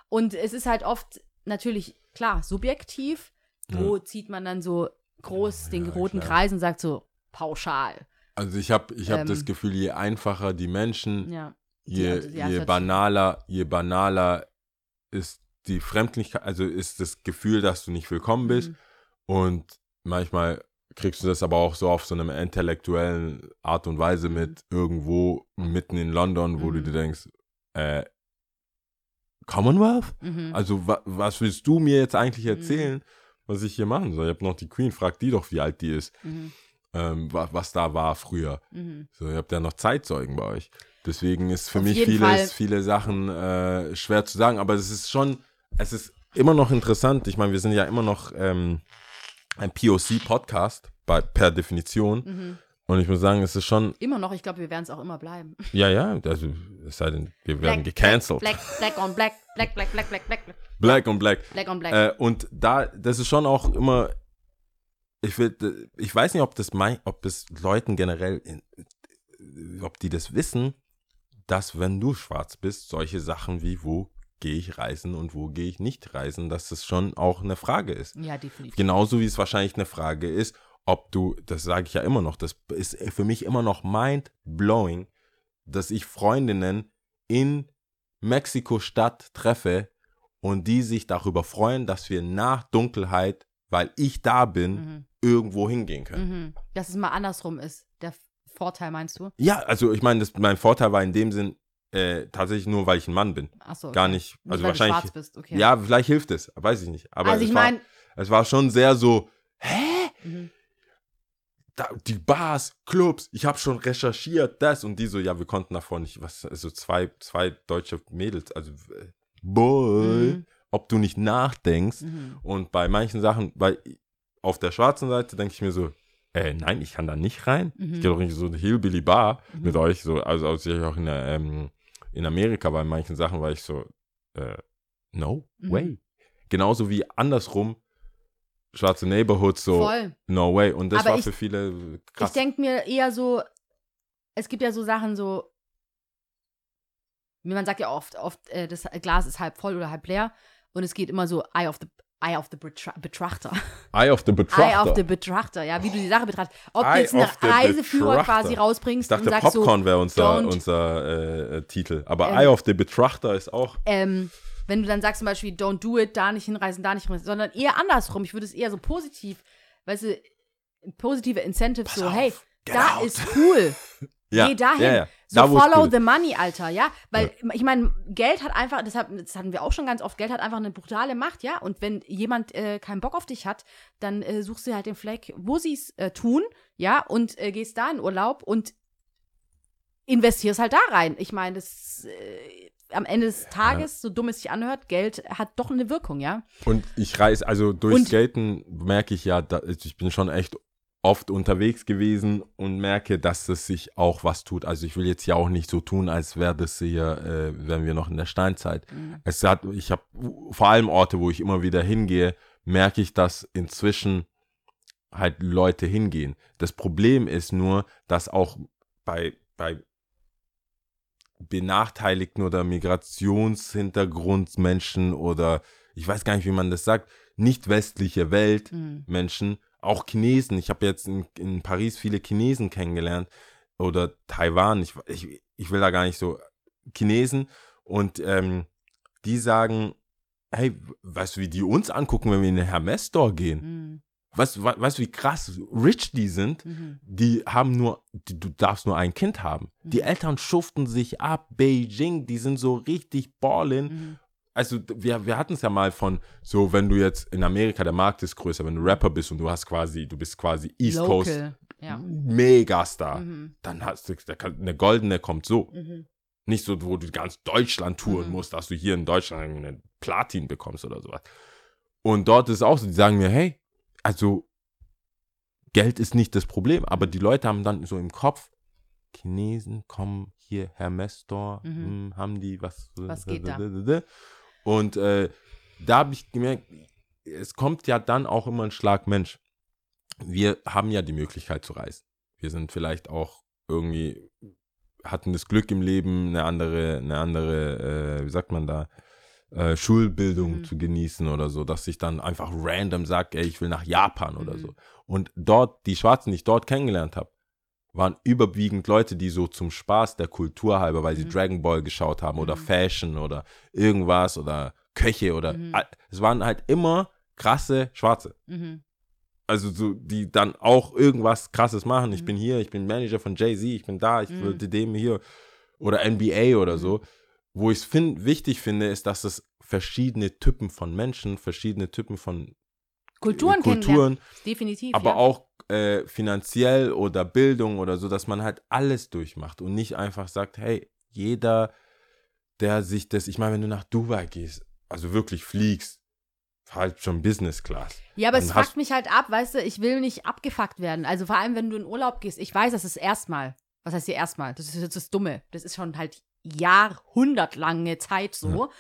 Und es ist halt oft natürlich, klar, subjektiv. Wo zieht man dann so groß den Ja, roten klar. Kreis und sagt so pauschal. Also ich habe ich hab Ähm, das Gefühl, je einfacher die Menschen, Ja. je, ja, es je banaler, je banaler ist die Fremdlichkeit, also ist das Gefühl, dass du nicht willkommen bist. Mhm. Und manchmal kriegst du das aber auch so auf so einer intellektuellen Art und Weise Mhm. mit, irgendwo mitten in London, wo du Mhm. dir denkst, äh, Commonwealth? Mhm. Also wa was willst du mir jetzt eigentlich Mhm. erzählen, was ich hier machen soll? Ich habe noch die Queen, frag die doch, wie alt die ist, Mhm. ähm, wa was da war früher. Mhm. So, ihr habt ja noch Zeitzeugen bei euch. Deswegen ist für Auf mich vieles, Fall. viele Sachen äh, schwer zu sagen, aber es ist schon, es ist immer noch interessant. Ich meine, wir sind ja immer noch ähm, ein POC-Podcast, per Definition. Und ich muss sagen, es ist schon, Immer noch, ich glaube, wir werden es auch immer bleiben. ja, ja, also es sei denn, wir werden gecancelt. Black, black on black, black, black, black, black, black, Black on Black. black on black. Äh, und da, das ist schon auch immer, ich will, ich weiß nicht, ob das mein, ob das Leuten generell, in, ob die das wissen, dass wenn du schwarz bist, solche Sachen wie wo gehe ich reisen und wo gehe ich nicht reisen, dass das schon auch eine Frage ist. ja, definitiv. Genauso wie es wahrscheinlich eine Frage ist, ob du, das sage ich ja immer noch, das ist für mich immer noch mind blowing, dass ich Freundinnen in Mexiko-Stadt treffe und die sich darüber freuen, dass wir nach Dunkelheit, weil ich da bin, Mhm. irgendwo hingehen können. Mhm. Dass es mal andersrum ist. Der Vorteil, meinst du? Ja, also ich meine, das- mein Vorteil war in dem Sinn äh, tatsächlich nur, weil ich ein Mann bin. Achso. Gar nicht, Nicht, also weil wahrscheinlich. du schwarz bist, okay. Ja, vielleicht hilft es, weiß ich nicht. Aber also es ich war- meine, es war schon sehr so, hä? mhm. Da, die Bars, Clubs, ich habe schon recherchiert, das und die so, ja, wir konnten davor nicht, was, also zwei, zwei deutsche Mädels, also, äh, boy, Mhm. ob du nicht nachdenkst. Mhm. Und bei manchen Sachen, weil auf der schwarzen Seite denke ich mir so, äh, nein, ich kann da nicht rein. Mhm. Ich gehe doch nicht so eine Hillbilly Bar Mhm. mit euch, so, also als ich auch in, der, ähm, in Amerika bei manchen Sachen war ich so, äh, no Mhm. way. Genauso wie andersrum, schwarze Neighborhoods, so, voll. no way. Und das Aber war ich- für viele krass. Ich denke mir eher so, es gibt ja so Sachen so, wie man sagt ja oft, oft äh, das Glas ist halb voll oder halb leer und es geht immer so Eye of the Eye of the Betra Betrachter. Eye of the Eye Betrachter. of the Betrachter, ja, wie du die Sache betrachtest. Ob Eye du jetzt eine of the Reiseführer Betrachter. quasi rausbringst ich dachte, und sagst so, Popcorn wäre unser, unser äh, äh, Titel. Aber Ähm. Eye of the Betrachter ist auch. ähm, wenn du dann sagst zum Beispiel, don't do it, da nicht hinreisen, da nicht hinreisen, sondern eher andersrum. Ich würde es eher so positiv, weißt du, positive Incentives, Pass so, auf, hey, da out. ist cool. Ja, Geh dahin. ja, ja. So Da, follow the money, Alter, ja? Weil, ich meine, Geld hat einfach, deshalb, das hatten wir auch schon ganz oft, Geld hat einfach eine brutale Macht, ja? Und wenn jemand äh, keinen Bock auf dich hat, dann äh, suchst du halt den Fleck, wo sie es äh, tun, ja? Und äh, gehst da in Urlaub und investierst halt da rein. Ich meine, das äh, am Ende des Tages, so dumm es sich anhört, Geld hat doch eine Wirkung, ja? Und ich reise, also durch Und- Skaten merke ich ja, da, ich bin schon echt oft unterwegs gewesen und merke, dass es sich auch was tut. Also ich will jetzt ja auch nicht so tun, als wäre das hier, äh, wären wir noch in der Steinzeit. Es hat, ich habe vor allem Orte, wo ich immer wieder hingehe, merke ich, dass inzwischen halt Leute hingehen. Das Problem ist nur, dass auch bei, bei Benachteiligten oder Migrationshintergrundmenschen oder ich weiß gar nicht, wie man das sagt, nicht westliche Welt Mhm. Menschen, auch Chinesen. Ich habe jetzt in, in Paris viele Chinesen kennengelernt oder Taiwan. Ich, ich, ich will da gar nicht so Chinesen und ähm, die sagen, hey, weißt du, wie die uns angucken, wenn wir in den Hermes Store gehen? Mhm. Weißt, du, we- weißt wie krass rich die sind? Mhm. Die haben nur, die, du darfst nur ein Kind haben. Die Mhm. Eltern schuften sich ab, Beijing, die sind so richtig ballin. Mhm. Also wir, wir hatten es ja mal von, so wenn du jetzt in Amerika, der Markt ist größer, wenn du Rapper bist und du hast quasi, du bist quasi East Coast Local. Ja. Megastar, Mhm. dann hast du, eine goldene kommt so. Mhm. Nicht so, wo du ganz Deutschland touren Mhm. musst, dass du hier in Deutschland einen Platin bekommst oder sowas. Und dort ist es auch so, die sagen mir, hey, also Geld ist nicht das Problem, aber die Leute haben dann so im Kopf, Chinesen kommen hier, Hermes Store, Mhm. hm, haben die was? Was geht da? Und äh, da habe ich gemerkt, es kommt ja dann auch immer ein Schlag Mensch. Wir haben ja die Möglichkeit zu reisen. Wir sind vielleicht auch irgendwie, hatten das Glück im Leben, eine andere, eine andere, äh, wie sagt man da, äh, Schulbildung Mhm. zu genießen oder so, dass ich dann einfach random sage, ey, ich will nach Japan oder Mhm. so. Und dort, die Schwarzen, die ich dort kennengelernt habe, waren überwiegend Leute, die so zum Spaß der Kultur halber, weil sie Mhm. Dragon Ball geschaut haben oder Mhm. Fashion oder irgendwas oder Köche oder Mhm. es waren halt immer krasse Schwarze. Mhm. Also so, die dann auch irgendwas krasses machen. Ich Mhm. bin hier, ich bin Manager von Jay-Z, ich bin da, ich Mhm. will dem hier oder NBA oder so. Wo ich es find, wichtig finde, ist, dass es verschiedene Typen von Menschen, verschiedene Typen von Kulturen, äh, kennenlernen. Kulturen Definitiv. aber ja. auch äh, finanziell oder Bildung oder so, dass man halt alles durchmacht und nicht einfach sagt, hey, jeder, der sich das, ich meine, wenn du nach Dubai gehst, also wirklich fliegst, halt schon Business Class. Ja, aber es Dann hast- fuckt mich halt ab, weißt du, ich will nicht abgefuckt werden. Also vor allem, wenn du in Urlaub gehst. Ich weiß, das ist erstmal. Was heißt hier erstmal? Das ist jetzt das Dumme. Das ist schon halt jahrhundertlange Zeit so.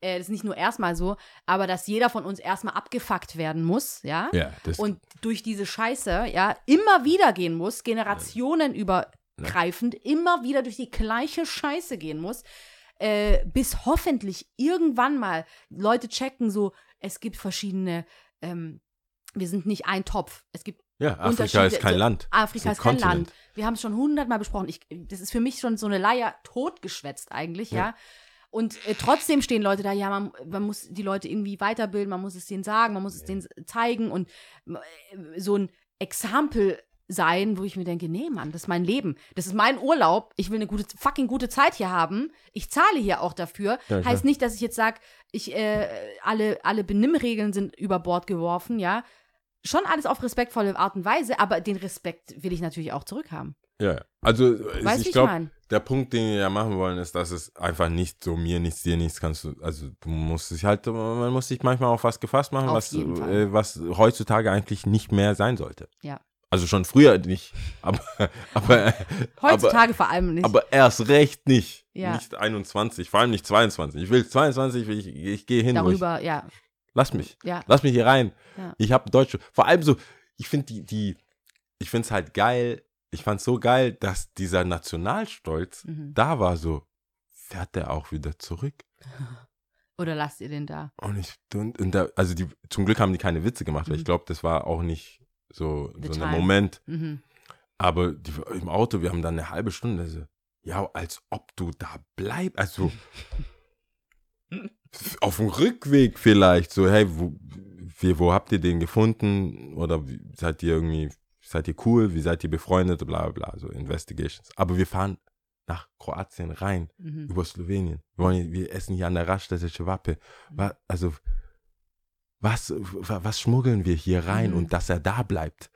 Äh, das ist nicht nur erstmal so, aber dass jeder von uns erstmal abgefuckt werden muss, ja. Ja, Und durch diese Scheiße, ja, immer wieder gehen muss, generationenübergreifend, immer wieder durch die gleiche Scheiße gehen muss, äh, bis hoffentlich irgendwann mal Leute checken, so, es gibt verschiedene, ähm, wir sind nicht ein Topf. Es gibt ja, Afrika ist kein Land. Afrika ist ein kein Kontinent. Land. Wir haben es schon hundertmal besprochen. Ich, das ist für mich schon so eine Leier totgeschwätzt eigentlich, ja. Ja. Und äh, trotzdem stehen Leute da, ja, man, man muss die Leute irgendwie weiterbilden, man muss es denen sagen, man muss es denen zeigen und äh, so ein Exempel sein, wo ich mir denke, nee, Mann, das ist mein Leben. Das ist mein Urlaub. Ich will eine gute, fucking gute Zeit hier haben. Ich zahle hier auch dafür. Ja, heißt nicht, dass ich jetzt sage, ich, äh, alle, alle Benimmregeln sind über Bord geworfen, ja. Schon alles auf respektvolle Art und Weise, aber den Respekt will ich natürlich auch zurückhaben. Ja, also äh, Weißt ich ich glaube, der Punkt, den wir ja machen wollen, ist, dass es einfach nicht so mir nichts, dir nichts kannst du, also du musst dich halt, man muss sich manchmal auf was gefasst machen, Auf was, äh, was heutzutage eigentlich nicht mehr sein sollte. Ja. Also schon früher nicht, aber, aber, Heutzutage vor allem nicht. aber, aber erst recht nicht. Ja. Nicht 21, vor allem nicht 22. Ich will 22, will ich, ich gehe hin. wo Ich, Darüber, ja, lass mich. ja. Lass mich hier rein. Ja. Ich habe Deutsche. Vor allem so, ich finde die, die, ich finde es halt geil. Ich fand es so geil, dass dieser Nationalstolz Mhm. da war. So, fährt der auch wieder zurück? Oder lasst ihr den da? Und ich, und, und da, also die, zum Glück haben die keine Witze gemacht, weil Mhm. ich glaube, das war auch nicht so, The so ein. Moment. Mhm. Aber die, im Auto, wir haben dann eine halbe Stunde, so, ja, als ob du da bleibst. Also, auf dem Rückweg vielleicht, so, hey, wo, wie, wo habt ihr den gefunden? Oder wie, seid ihr irgendwie, seid ihr cool? Wie seid ihr befreundet? Bla, bla, bla, so Investigations. Aber wir fahren nach Kroatien rein, Mhm. über Slowenien. Wir, wollen, wir essen hier an der Raststätte Schwappe. Wa- Also, was, wa- was schmuggeln wir hier rein Mhm. und dass er da bleibt?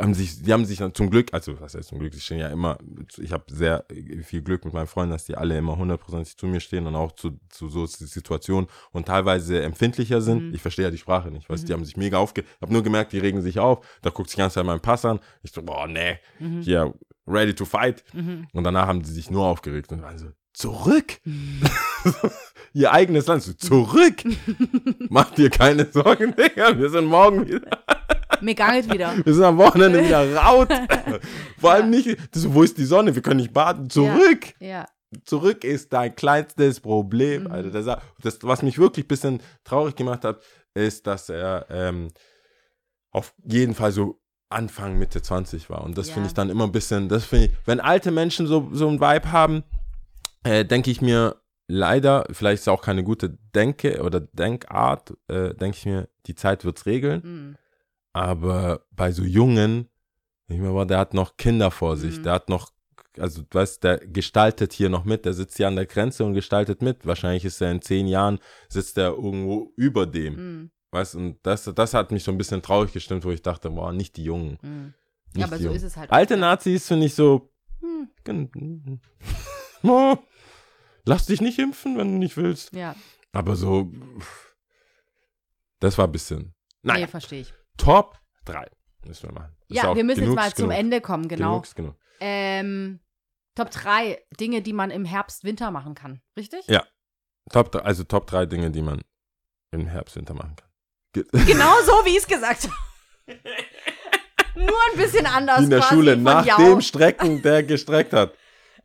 Haben sich, die haben sich dann zum Glück, also was heißt zum Glück, sie stehen ja immer, ich habe sehr viel Glück mit meinen Freunden, dass die alle immer hundertprozentig zu mir stehen und auch zu, zu so Situationen und teilweise empfindlicher sind. Mhm. Ich verstehe ja die Sprache nicht, weißt, Mhm. die haben sich mega aufge... Ich habe nur gemerkt, die regen sich auf, da guckt sich die ganze Zeit mein Pass an. Ich so, boah, nee, Mhm. hier, ready to fight. Mhm. Und danach haben sie sich nur aufgeregt und waren so, zurück! Ihr eigenes Land, so, zurück! Mach dir keine Sorgen, Digga, wir sind morgen wieder, Mir gangelt wieder. wir sind am Wochenende wieder raut. Vor allem nicht, das, so, wo ist die Sonne, wir können nicht baden, zurück! Ja. Zurück ist dein kleinstes Problem. Mhm. Also das, das, was mich wirklich ein bisschen traurig gemacht hat, ist, dass er ähm, auf jeden Fall so Anfang, Mitte 20 war. Und das Ja. finde ich dann immer ein bisschen, das finde ich, wenn alte Menschen so, so einen Vibe haben, äh, denke ich mir leider, vielleicht ist es auch keine gute Denke oder Denkart, äh, denke ich mir, die Zeit wird's regeln. Mhm. Aber bei so Jungen, ich boah, der hat noch Kinder vor sich, Mhm. der hat noch, also weißt, der gestaltet hier noch mit, der sitzt hier an der Grenze und gestaltet mit. Wahrscheinlich ist er in zehn Jahren, sitzt er irgendwo über dem. Mhm. Weißt und das, das hat mich so ein bisschen traurig gestimmt, wo ich dachte, boah, nicht die Jungen. Mhm. Nicht Ja, aber so Jungen. ist es halt. Alte. Nazis finde ich so, Hm. oh, lass dich nicht impfen, wenn du nicht willst. Ja, Aber so, das war ein bisschen. Naja, nee, verstehe ich. Top 3 müssen wir machen. Ist Ja, wir müssen jetzt mal zum genug. Ende kommen, genau. Genug ist genug. Ähm, Top 3 Dinge, die man im Herbst, Winter machen kann. Richtig? Ja. Top, also Top 3 Dinge, die man im Herbst, Winter machen kann. Ge- Genau so, wie ich es gesagt habe. Nur ein bisschen anders. Wie in der Schule, nach Jau. dem Strecken, der gestreckt hat.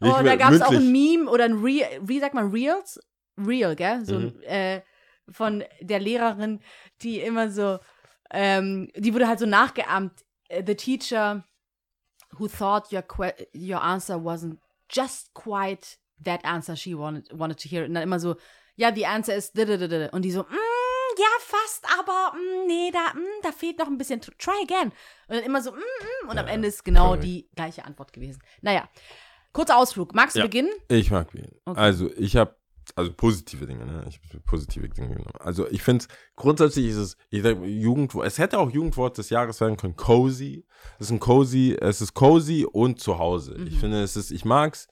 Oh, da gab es auch ein Meme oder ein Real, wie sagt man, Reels? Real, gell? So Mhm. ein, äh, von der Lehrerin, die immer so, ähm, die wurde halt so nachgeahmt. Äh, The teacher who thought your, your answer wasn't just quite that answer she wanted, wanted to hear. Und dann immer so, ja, the answer is. Und die so, mm, ja, fast, aber mm, nee, da, mm, da fehlt noch ein bisschen. Try again. Und dann immer so, mm, mm, und am Ja, Ende ist genau correct. die gleiche Antwort gewesen. Naja, kurzer Ausflug. Magst du Ja. beginnen? Ich mag Wien. Okay. Also, ich habe also positive Dinge, ne? Ich hab positive Dinge genommen. Also, ich finde grundsätzlich ist es, ich sag, Jugendwort, es hätte auch Jugendwort des Jahres werden können, cozy. Es ist ein cozy, es ist cozy und zu Hause. Ich Mhm. finde, es ist, ich mag's,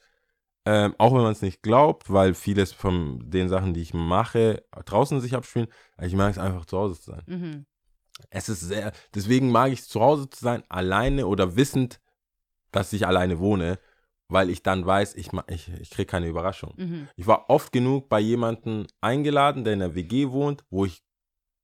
Ähm, auch wenn man es nicht glaubt, weil vieles von den Sachen, die ich mache, draußen sich abspielen. Ich mag es einfach zu Hause zu sein. Mhm. Es ist sehr, deswegen mag ich es zu Hause zu sein, alleine oder wissend, dass ich alleine wohne, weil ich dann weiß, ich, ich, ich kriege keine Überraschung. Mhm. Ich war oft genug bei jemandem eingeladen, der in der WG wohnt, wo ich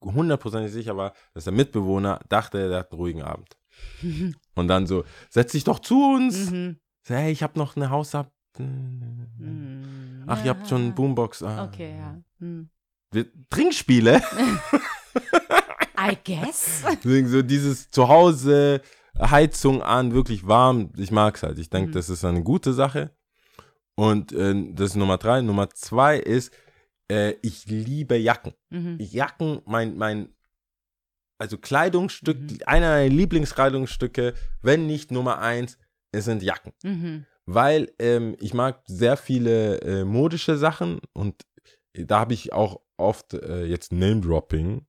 hundertprozentig sicher war, dass der Mitbewohner dachte, der hat einen ruhigen Abend. Und dann so, setz dich doch zu uns. Mhm. Hey, ich habe noch eine Hausab. Mhm. Ach, ihr habt schon eine Boombox. Ah. Okay, ja. Mhm. Trinkspiele. I guess. Deswegen so dieses Zuhause, Heizung an, wirklich warm. Ich mag's halt. Ich denke, Mhm. das ist eine gute Sache. Und äh, das ist Nummer drei. Nummer zwei ist, äh, ich liebe Jacken. Mhm. Jacken, mein, mein, also Kleidungsstück, Mhm. einer meiner Lieblingskleidungsstücke, wenn nicht Nummer eins, es sind Jacken. Mhm. Weil ähm, ich mag sehr viele äh, modische Sachen und da habe ich auch oft äh, jetzt Name-Dropping,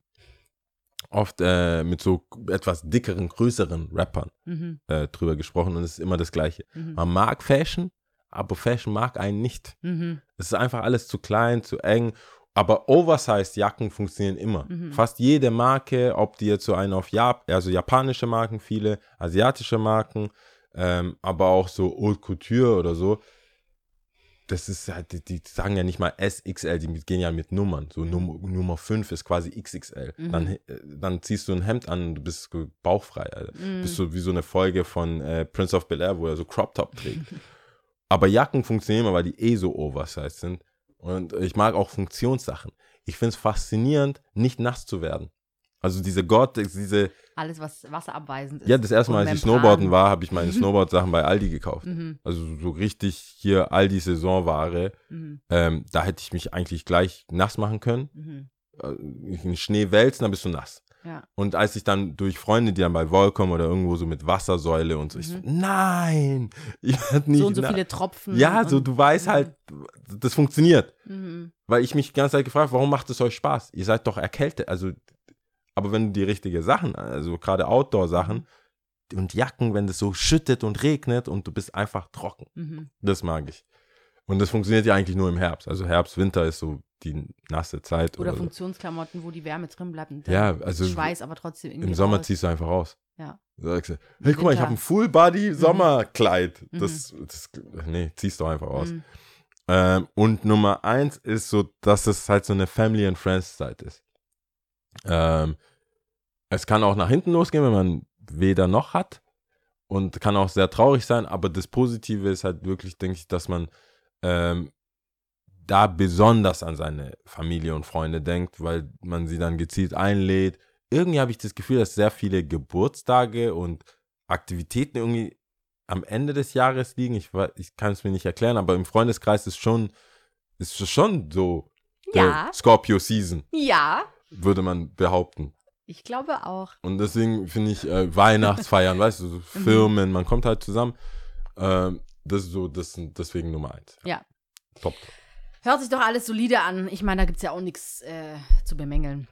oft äh, mit so etwas dickeren, größeren Rappern Mhm. äh, drüber gesprochen und es ist immer das Gleiche. Mhm. Man mag Fashion, aber Fashion mag einen nicht. Mhm. Es ist einfach alles zu klein, zu eng. Aber Oversized Jacken funktionieren immer. Mhm. Fast jede Marke, ob die jetzt so einen auf Jap also japanische Marken, viele asiatische Marken, ähm, aber auch so Haute Couture oder so. Das ist halt, die, die sagen ja nicht mal SXL, die gehen ja mit Nummern. So Num Nummer 5 ist quasi XXL. Mhm. Dann, äh, dann ziehst du ein Hemd an und du bist bauchfrei, Alter. Mhm. Bist so wie so eine Folge von äh, Prince of Bel Air, wo er so Crop Top trägt. Aber Jacken funktionieren immer, weil die eh so oversized sind. Und ich mag auch Funktionssachen. Ich finde es faszinierend, nicht nass zu werden. Also diese Gore-Tex, diese, Alles, was wasserabweisend ist. ja, das erste Mal, als ich. Snowboarden war, habe ich meine Snowboard-Sachen bei Aldi gekauft. Mhm. Also so richtig hier Aldi Saisonware. Mhm. Ähm, da hätte ich mich eigentlich gleich nass machen können. Mhm. Äh, in Schnee wälzen, dann bist du nass. Ja. Und als ich dann durch Freunde, die dann bei Volcom oder irgendwo so mit Wassersäule und so, ich so, nein, ich werde nicht. Mhm. So und so viele Tropfen. Ja, so du weißt halt, das funktioniert. Mhm. Weil ich mich die ganze Zeit gefragt, warum macht es euch Spaß? Ihr seid doch erkältet. Also, aber wenn du die richtige Sachen, also gerade Outdoor-Sachen und Jacken, wenn es so schüttet und regnet und du bist einfach trocken, Mhm. das mag ich. Und das funktioniert ja eigentlich nur im Herbst. Also Herbst, Winter ist so die nasse Zeit. Oder Oder, so. Funktionsklamotten, wo die Wärme drin bleibt. Und Ja, also Schweiß aber trotzdem irgendwie Im Sommer raus. ziehst du einfach aus. Ja. Sagst du, hey, guck mal, ich habe ein Full-Body-Sommerkleid. Mhm. Das, das, nee, ziehst du einfach aus. Mhm. Ähm, und Nummer eins ist so, dass es halt so eine Family and Friends Zeit ist. Ähm, es kann auch nach hinten losgehen, wenn man weder noch hat. Und kann auch sehr traurig sein, aber das Positive ist halt wirklich, denke ich, dass man ähm, da besonders an seine Familie und Freunde denkt, weil man sie dann gezielt einlädt. Irgendwie habe ich das Gefühl, dass sehr viele Geburtstage und Aktivitäten irgendwie am Ende des Jahres liegen. Ich, ich kann es mir nicht erklären, aber im Freundeskreis ist schon, ist es schon so Ja. äh, Scorpio Season, Ja, würde man behaupten. Ich glaube auch. Und deswegen finde ich äh, Weihnachtsfeiern, weißt du, so Firmen, man kommt halt zusammen. Ähm, das ist so, das sind deswegen Nummer eins. Ja. Top. Hört sich doch alles solide an. Ich meine, da gibt es ja auch nichts äh, zu bemängeln.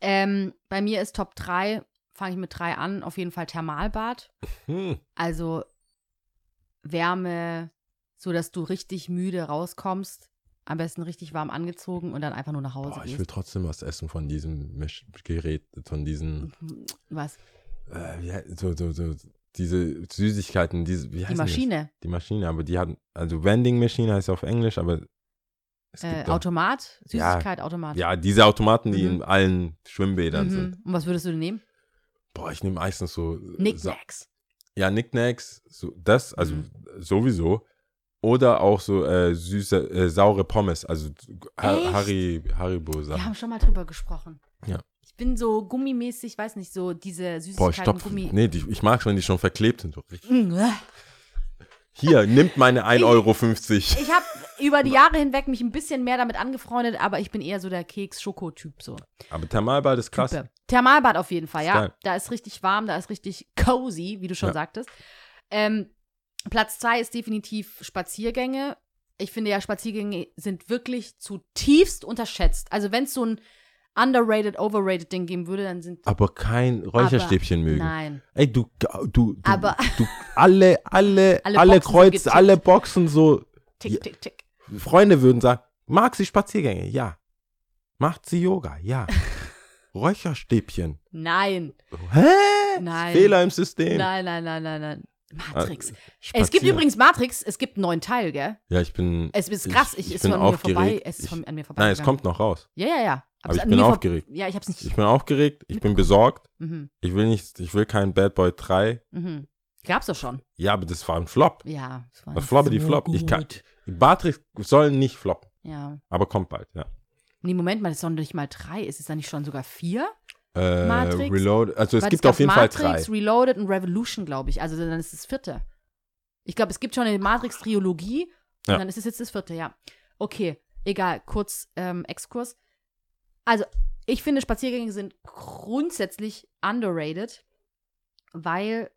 Ähm, bei mir ist Top 3, fange ich mit 3 an, auf jeden Fall Thermalbad. Hm. Also Wärme, so dass du richtig müde rauskommst. Am besten richtig warm angezogen und dann einfach nur nach Hause Boah, ich gehst. will trotzdem was essen von diesem Misch Gerät, von diesen, Was? äh, hei- so, so, so, diese Süßigkeiten, diese, wie heißt Die das? Maschine. Die Maschine, aber die hat, also Vending Machine heißt auf Englisch, aber Äh, Automat? Ja. Süßigkeit, Automat. Ja, diese Automaten, die Mhm. in allen Schwimmbädern sind. Mhm. Und was würdest du denn nehmen? Boah, ich nehme meistens so. Knickknacks. ja, Knickknacks, so, das, also Mhm. sowieso. Oder auch so äh, süße, äh, saure Pommes, also ha? Harry, Haribo Wir haben schon mal drüber gesprochen. Ja. Ich bin so gummimäßig, weiß nicht, so diese Süßigkeiten, Boah, stopp. Gummi. Nee, die, ich mag wenn die schon verklebt sind. So. Mm, äh. Hier, nimmt meine 1,50 Euro. Ich habe über die Jahre hinweg mich ein bisschen mehr damit angefreundet, aber ich bin eher so der Keks-Schoko-Typ. So. Aber Thermalbad ist krass. Type. Thermalbad auf jeden Fall, Ist ja. geil. Da ist richtig warm, da ist richtig cozy, wie du schon Ja. sagtest. Ähm, Platz zwei ist definitiv Spaziergänge. Ich finde ja, Spaziergänge sind wirklich zutiefst unterschätzt. Also wenn es so ein underrated, overrated Ding geben würde, dann sind Aber kein Räucherstäbchen mögen. Nein. Ey, du, du, du, Aber- du alle, alle, Alle alle, Boxen sind Kreuz, getippt. alle Boxen so Tick, tick, tick. Freunde würden sagen, mag sie Spaziergänge? Ja. Macht sie Yoga? Ja. Räucherstäbchen? Nein, Hä? Nein. Fehler im System. nein, nein, nein, nein, nein. Matrix. Äh, es gibt spazieren. übrigens Matrix, es gibt einen neuen Teil, gell? Ja, ich bin. Es ist krass, ich, ich ist bin von mir vorbei, aufgeregt. es ist Ich- von, an mir vorbei. Nein, es kommt noch raus. Ja, ja, ja. Aber es ich bin aufgeregt. Ja, ich hab's nicht. Ich bin aufgeregt, ich bin besorgt. Mhm, Ich will nicht, ich will keinen Bad Boy 3. mhm. Gab's doch schon. Ja, aber das war ein Flop. Ja. es war Das Flop, die so Flop. Ich kann. Matrix soll nicht floppen, Ja. aber kommt bald, ja. Nee, Moment mal, das ist doch nicht mal drei. Ist es dann nicht schon sogar vier? Äh, Matrix? Reload, also es gibt gab auf jeden Matrix, Fall drei. Reloaded und Revolution, glaube ich. Also dann ist es das vierte. Ich glaube, es gibt schon eine Matrix-Triologie und Ja. dann ist es jetzt das vierte, ja. Okay, egal, kurz ähm, Exkurs. Also, ich finde, Spaziergänge sind grundsätzlich underrated, weil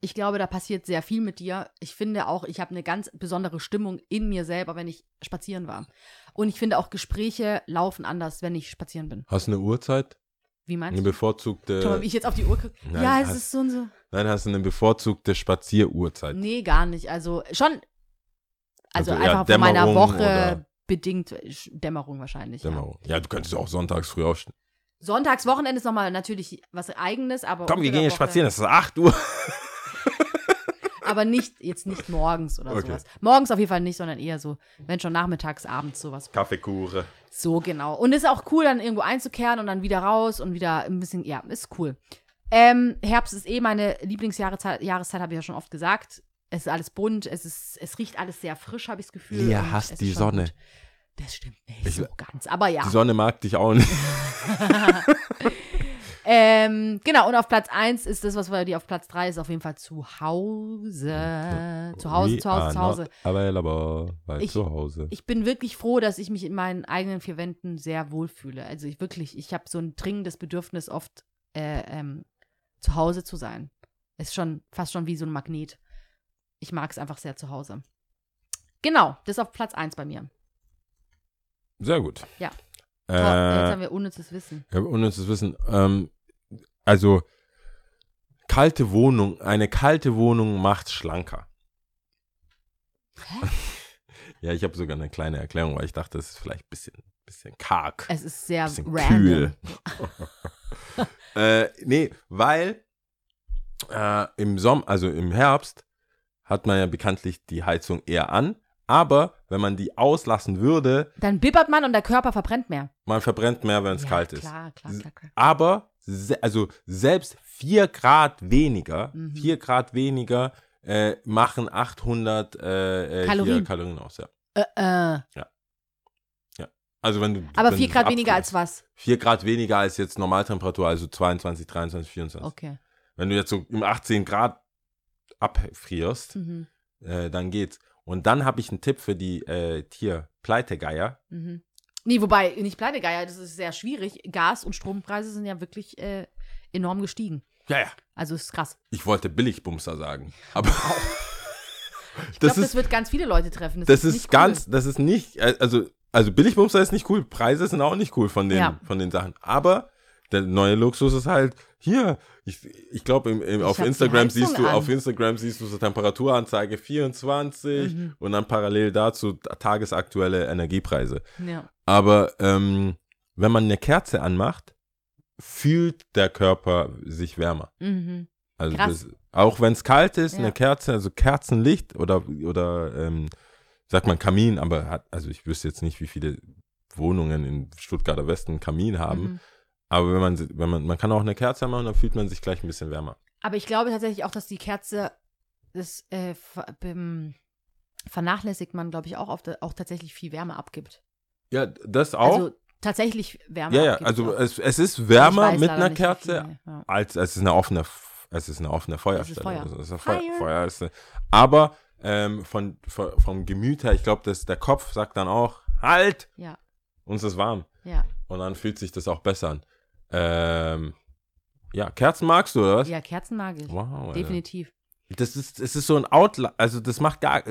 ich glaube, da passiert sehr viel mit dir. Ich finde auch, ich habe eine ganz besondere Stimmung in mir selber, wenn ich spazieren war. Und ich finde auch, Gespräche laufen anders, wenn ich spazieren bin. Hast du eine Uhrzeit? Wie Eine meinst du? bevorzugte. Schau mal, wie ich jetzt auf die Uhr gucke. Nein, Ja, es hast- ist so und so. Nein, hast du eine bevorzugte Spazieruhrzeit. Nee, gar nicht. Also schon, also, Also einfach von meiner Woche bedingt äh, Dämmerung wahrscheinlich. Ja. Dämmerung. Ja, du könntest auch sonntags früh aufstehen. Sonntags, Wochenende ist nochmal natürlich was Eigenes, aber. Komm, wir gehen jetzt spazieren, es ist 8 Uhr. Aber nicht, jetzt nicht morgens oder Okay. sowas. Morgens auf jeden Fall nicht, sondern eher so, wenn schon nachmittags, abends sowas. Kaffeekuchen. So, genau. Und ist auch cool, dann irgendwo einzukehren und dann wieder raus und wieder ein bisschen, ja, ist cool. Ähm, Herbst ist eh meine Lieblingsjahreszeit, Jahreszeit habe ich ja schon oft gesagt. Es ist alles bunt, es, ist, es riecht alles sehr frisch, habe ich das Gefühl. Lia und hasst die Sonne. gut. Das stimmt nicht Ich- so ganz, aber ja. Die Sonne mag dich auch nicht. Ähm, genau, und auf Platz 1 ist das, was wir die auf Platz 3 ist, auf jeden Fall zu Hause. Zu Hause, zu Hause, zu Hause. bei Ich- zu Hause. Ich bin wirklich froh, dass ich mich in meinen eigenen vier Wänden sehr wohlfühle. Also ich wirklich, ich habe so ein dringendes Bedürfnis, oft äh, ähm, zu Hause zu sein. Ist schon fast schon wie so ein Magnet. Ich mag es einfach sehr zu Hause. Genau, das ist auf Platz 1 bei mir. Sehr gut. Ja. Äh, Jetzt haben wir unnützes Wissen. Ja, unnützes Wissen. Ähm, also, kalte Wohnung, eine kalte Wohnung macht schlanker. Hä? Ja, ich habe sogar eine kleine Erklärung, weil ich dachte, das ist vielleicht ein bisschen, bisschen karg. Es ist sehr bisschen random. kühl. äh, nee, weil äh, im Sommer, also im Herbst, hat man ja bekanntlich die Heizung eher an. Aber wenn man die auslassen würde, Dann bibbert man und der Körper verbrennt mehr. man verbrennt mehr, wenn es ja, kalt ist. Klar, klar, klar, klar. Aber se also selbst 4 Grad weniger, Mhm. 4 Grad weniger äh, machen 800 äh, äh, Kalorien. Kalorien aus, ja. Äh, äh. Also wenn du Aber wenn 4 du Grad weniger als was? 4 Grad weniger als jetzt Normaltemperatur, also 22, 23, 24. Okay. Wenn du jetzt so im 18 Grad abfrierst, Mhm. äh, dann geht's. Und dann habe ich einen Tipp für die äh, Tier-Pleitegeier. Mhm. Nee, wobei, nicht Pleitegeier, das ist sehr schwierig. Gas- und Strompreise sind ja wirklich äh, enorm gestiegen. Ja, ja. Also ist krass. Ich wollte Billigbumser sagen. Aber Ich das glaube, das ist, wird ganz viele Leute treffen. das ist nicht cool. ganz, das ist nicht, äh, also, also Billigbumser ist nicht cool. Preise sind auch nicht cool von den, Ja. von den Sachen. Aber der neue Luxus ist halt, hier, ich, ich glaube, im, im, auf Instagram siehst du, an. auf Instagram siehst du so Temperaturanzeige 24 Mhm. und dann parallel dazu tagesaktuelle Energiepreise. Ja. Aber ähm, wenn man eine Kerze anmacht, fühlt der Körper sich wärmer. Mhm. Also das, auch wenn es kalt ist, Ja. eine Kerze, also Kerzenlicht oder oder ähm, sagt man Kamin, aber hat, also ich wüsste jetzt nicht, wie viele Wohnungen in Stuttgarter Westen einen Kamin haben. Mhm. Aber wenn man wenn man man kann auch eine Kerze machen, dann fühlt man sich gleich ein bisschen wärmer. Aber ich glaube tatsächlich auch, dass die Kerze, das äh, vernachlässigt man, glaube ich, auch, auf auch tatsächlich viel Wärme abgibt. Ja, das auch. Also tatsächlich Wärme ja, ja, also es, es ist Ich wärmer mit einer Kerze viel, ja. als es ist eine offene es ist eine offene Feuerstelle. Feuer. Also, es ist Feuer, Fire. Feuer ist aber ähm, von, von vom Gemüt her, ich glaube, dass der Kopf sagt dann auch halt, Ja, uns ist warm ja. und dann fühlt sich das auch besser an. Ähm, ja, Kerzen magst du oder was? Ja, Kerzen mag ich. Wow, Alter. Definitiv. Das ist es ist so ein Outla also das macht gar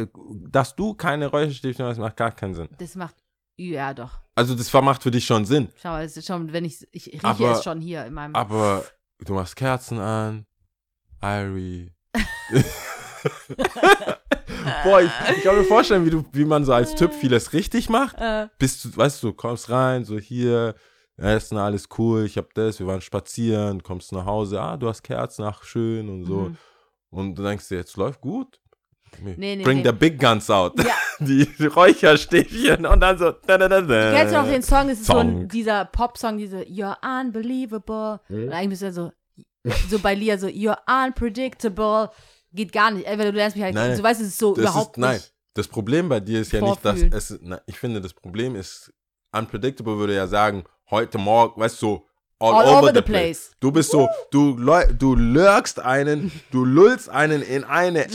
dass du keine Räucherstäbchen hast, macht gar keinen Sinn. Das macht, ja doch. Also das macht für dich schon Sinn, Schau, ist schon, wenn ich, ich rieche Aber- es schon hier in meinem. aber du machst Kerzen an, Irie. Boah, ich, ich kann mir vorstellen, wie, du, wie man so als Typ vieles richtig macht. Äh, Bist du, weißt du, kommst rein, so hier, Essen, alles cool, ich hab das, wir waren spazieren, kommst nach Hause, ah, du hast Kerzen, ach, schön und so. Mhm. Und du denkst dir, jetzt läuft gut. Nee, nee, Bring nee. the big guns out. Ja. Die Räucherstäbchen und dann so. Da, da, da, da. Du kennst du noch den Song, das ist so ein, Song. dieser Pop-Song, diese You're unbelievable. Mhm. Und eigentlich bist du so, so bei Lia so, You're unpredictable. Geht gar nicht. Entweder du lernst mich halt, Nein, so weißt du, es ist so überhaupt ist, nein, nicht. das Problem bei dir ist ja nicht, dass Vorfühlen. es, na, ich finde, das Problem ist, unpredictable würde ja sagen, heute Morgen, weißt du, so, all, All over, over the place. place. Du bist so, du, du lurkst einen, du lullst einen in eine, in,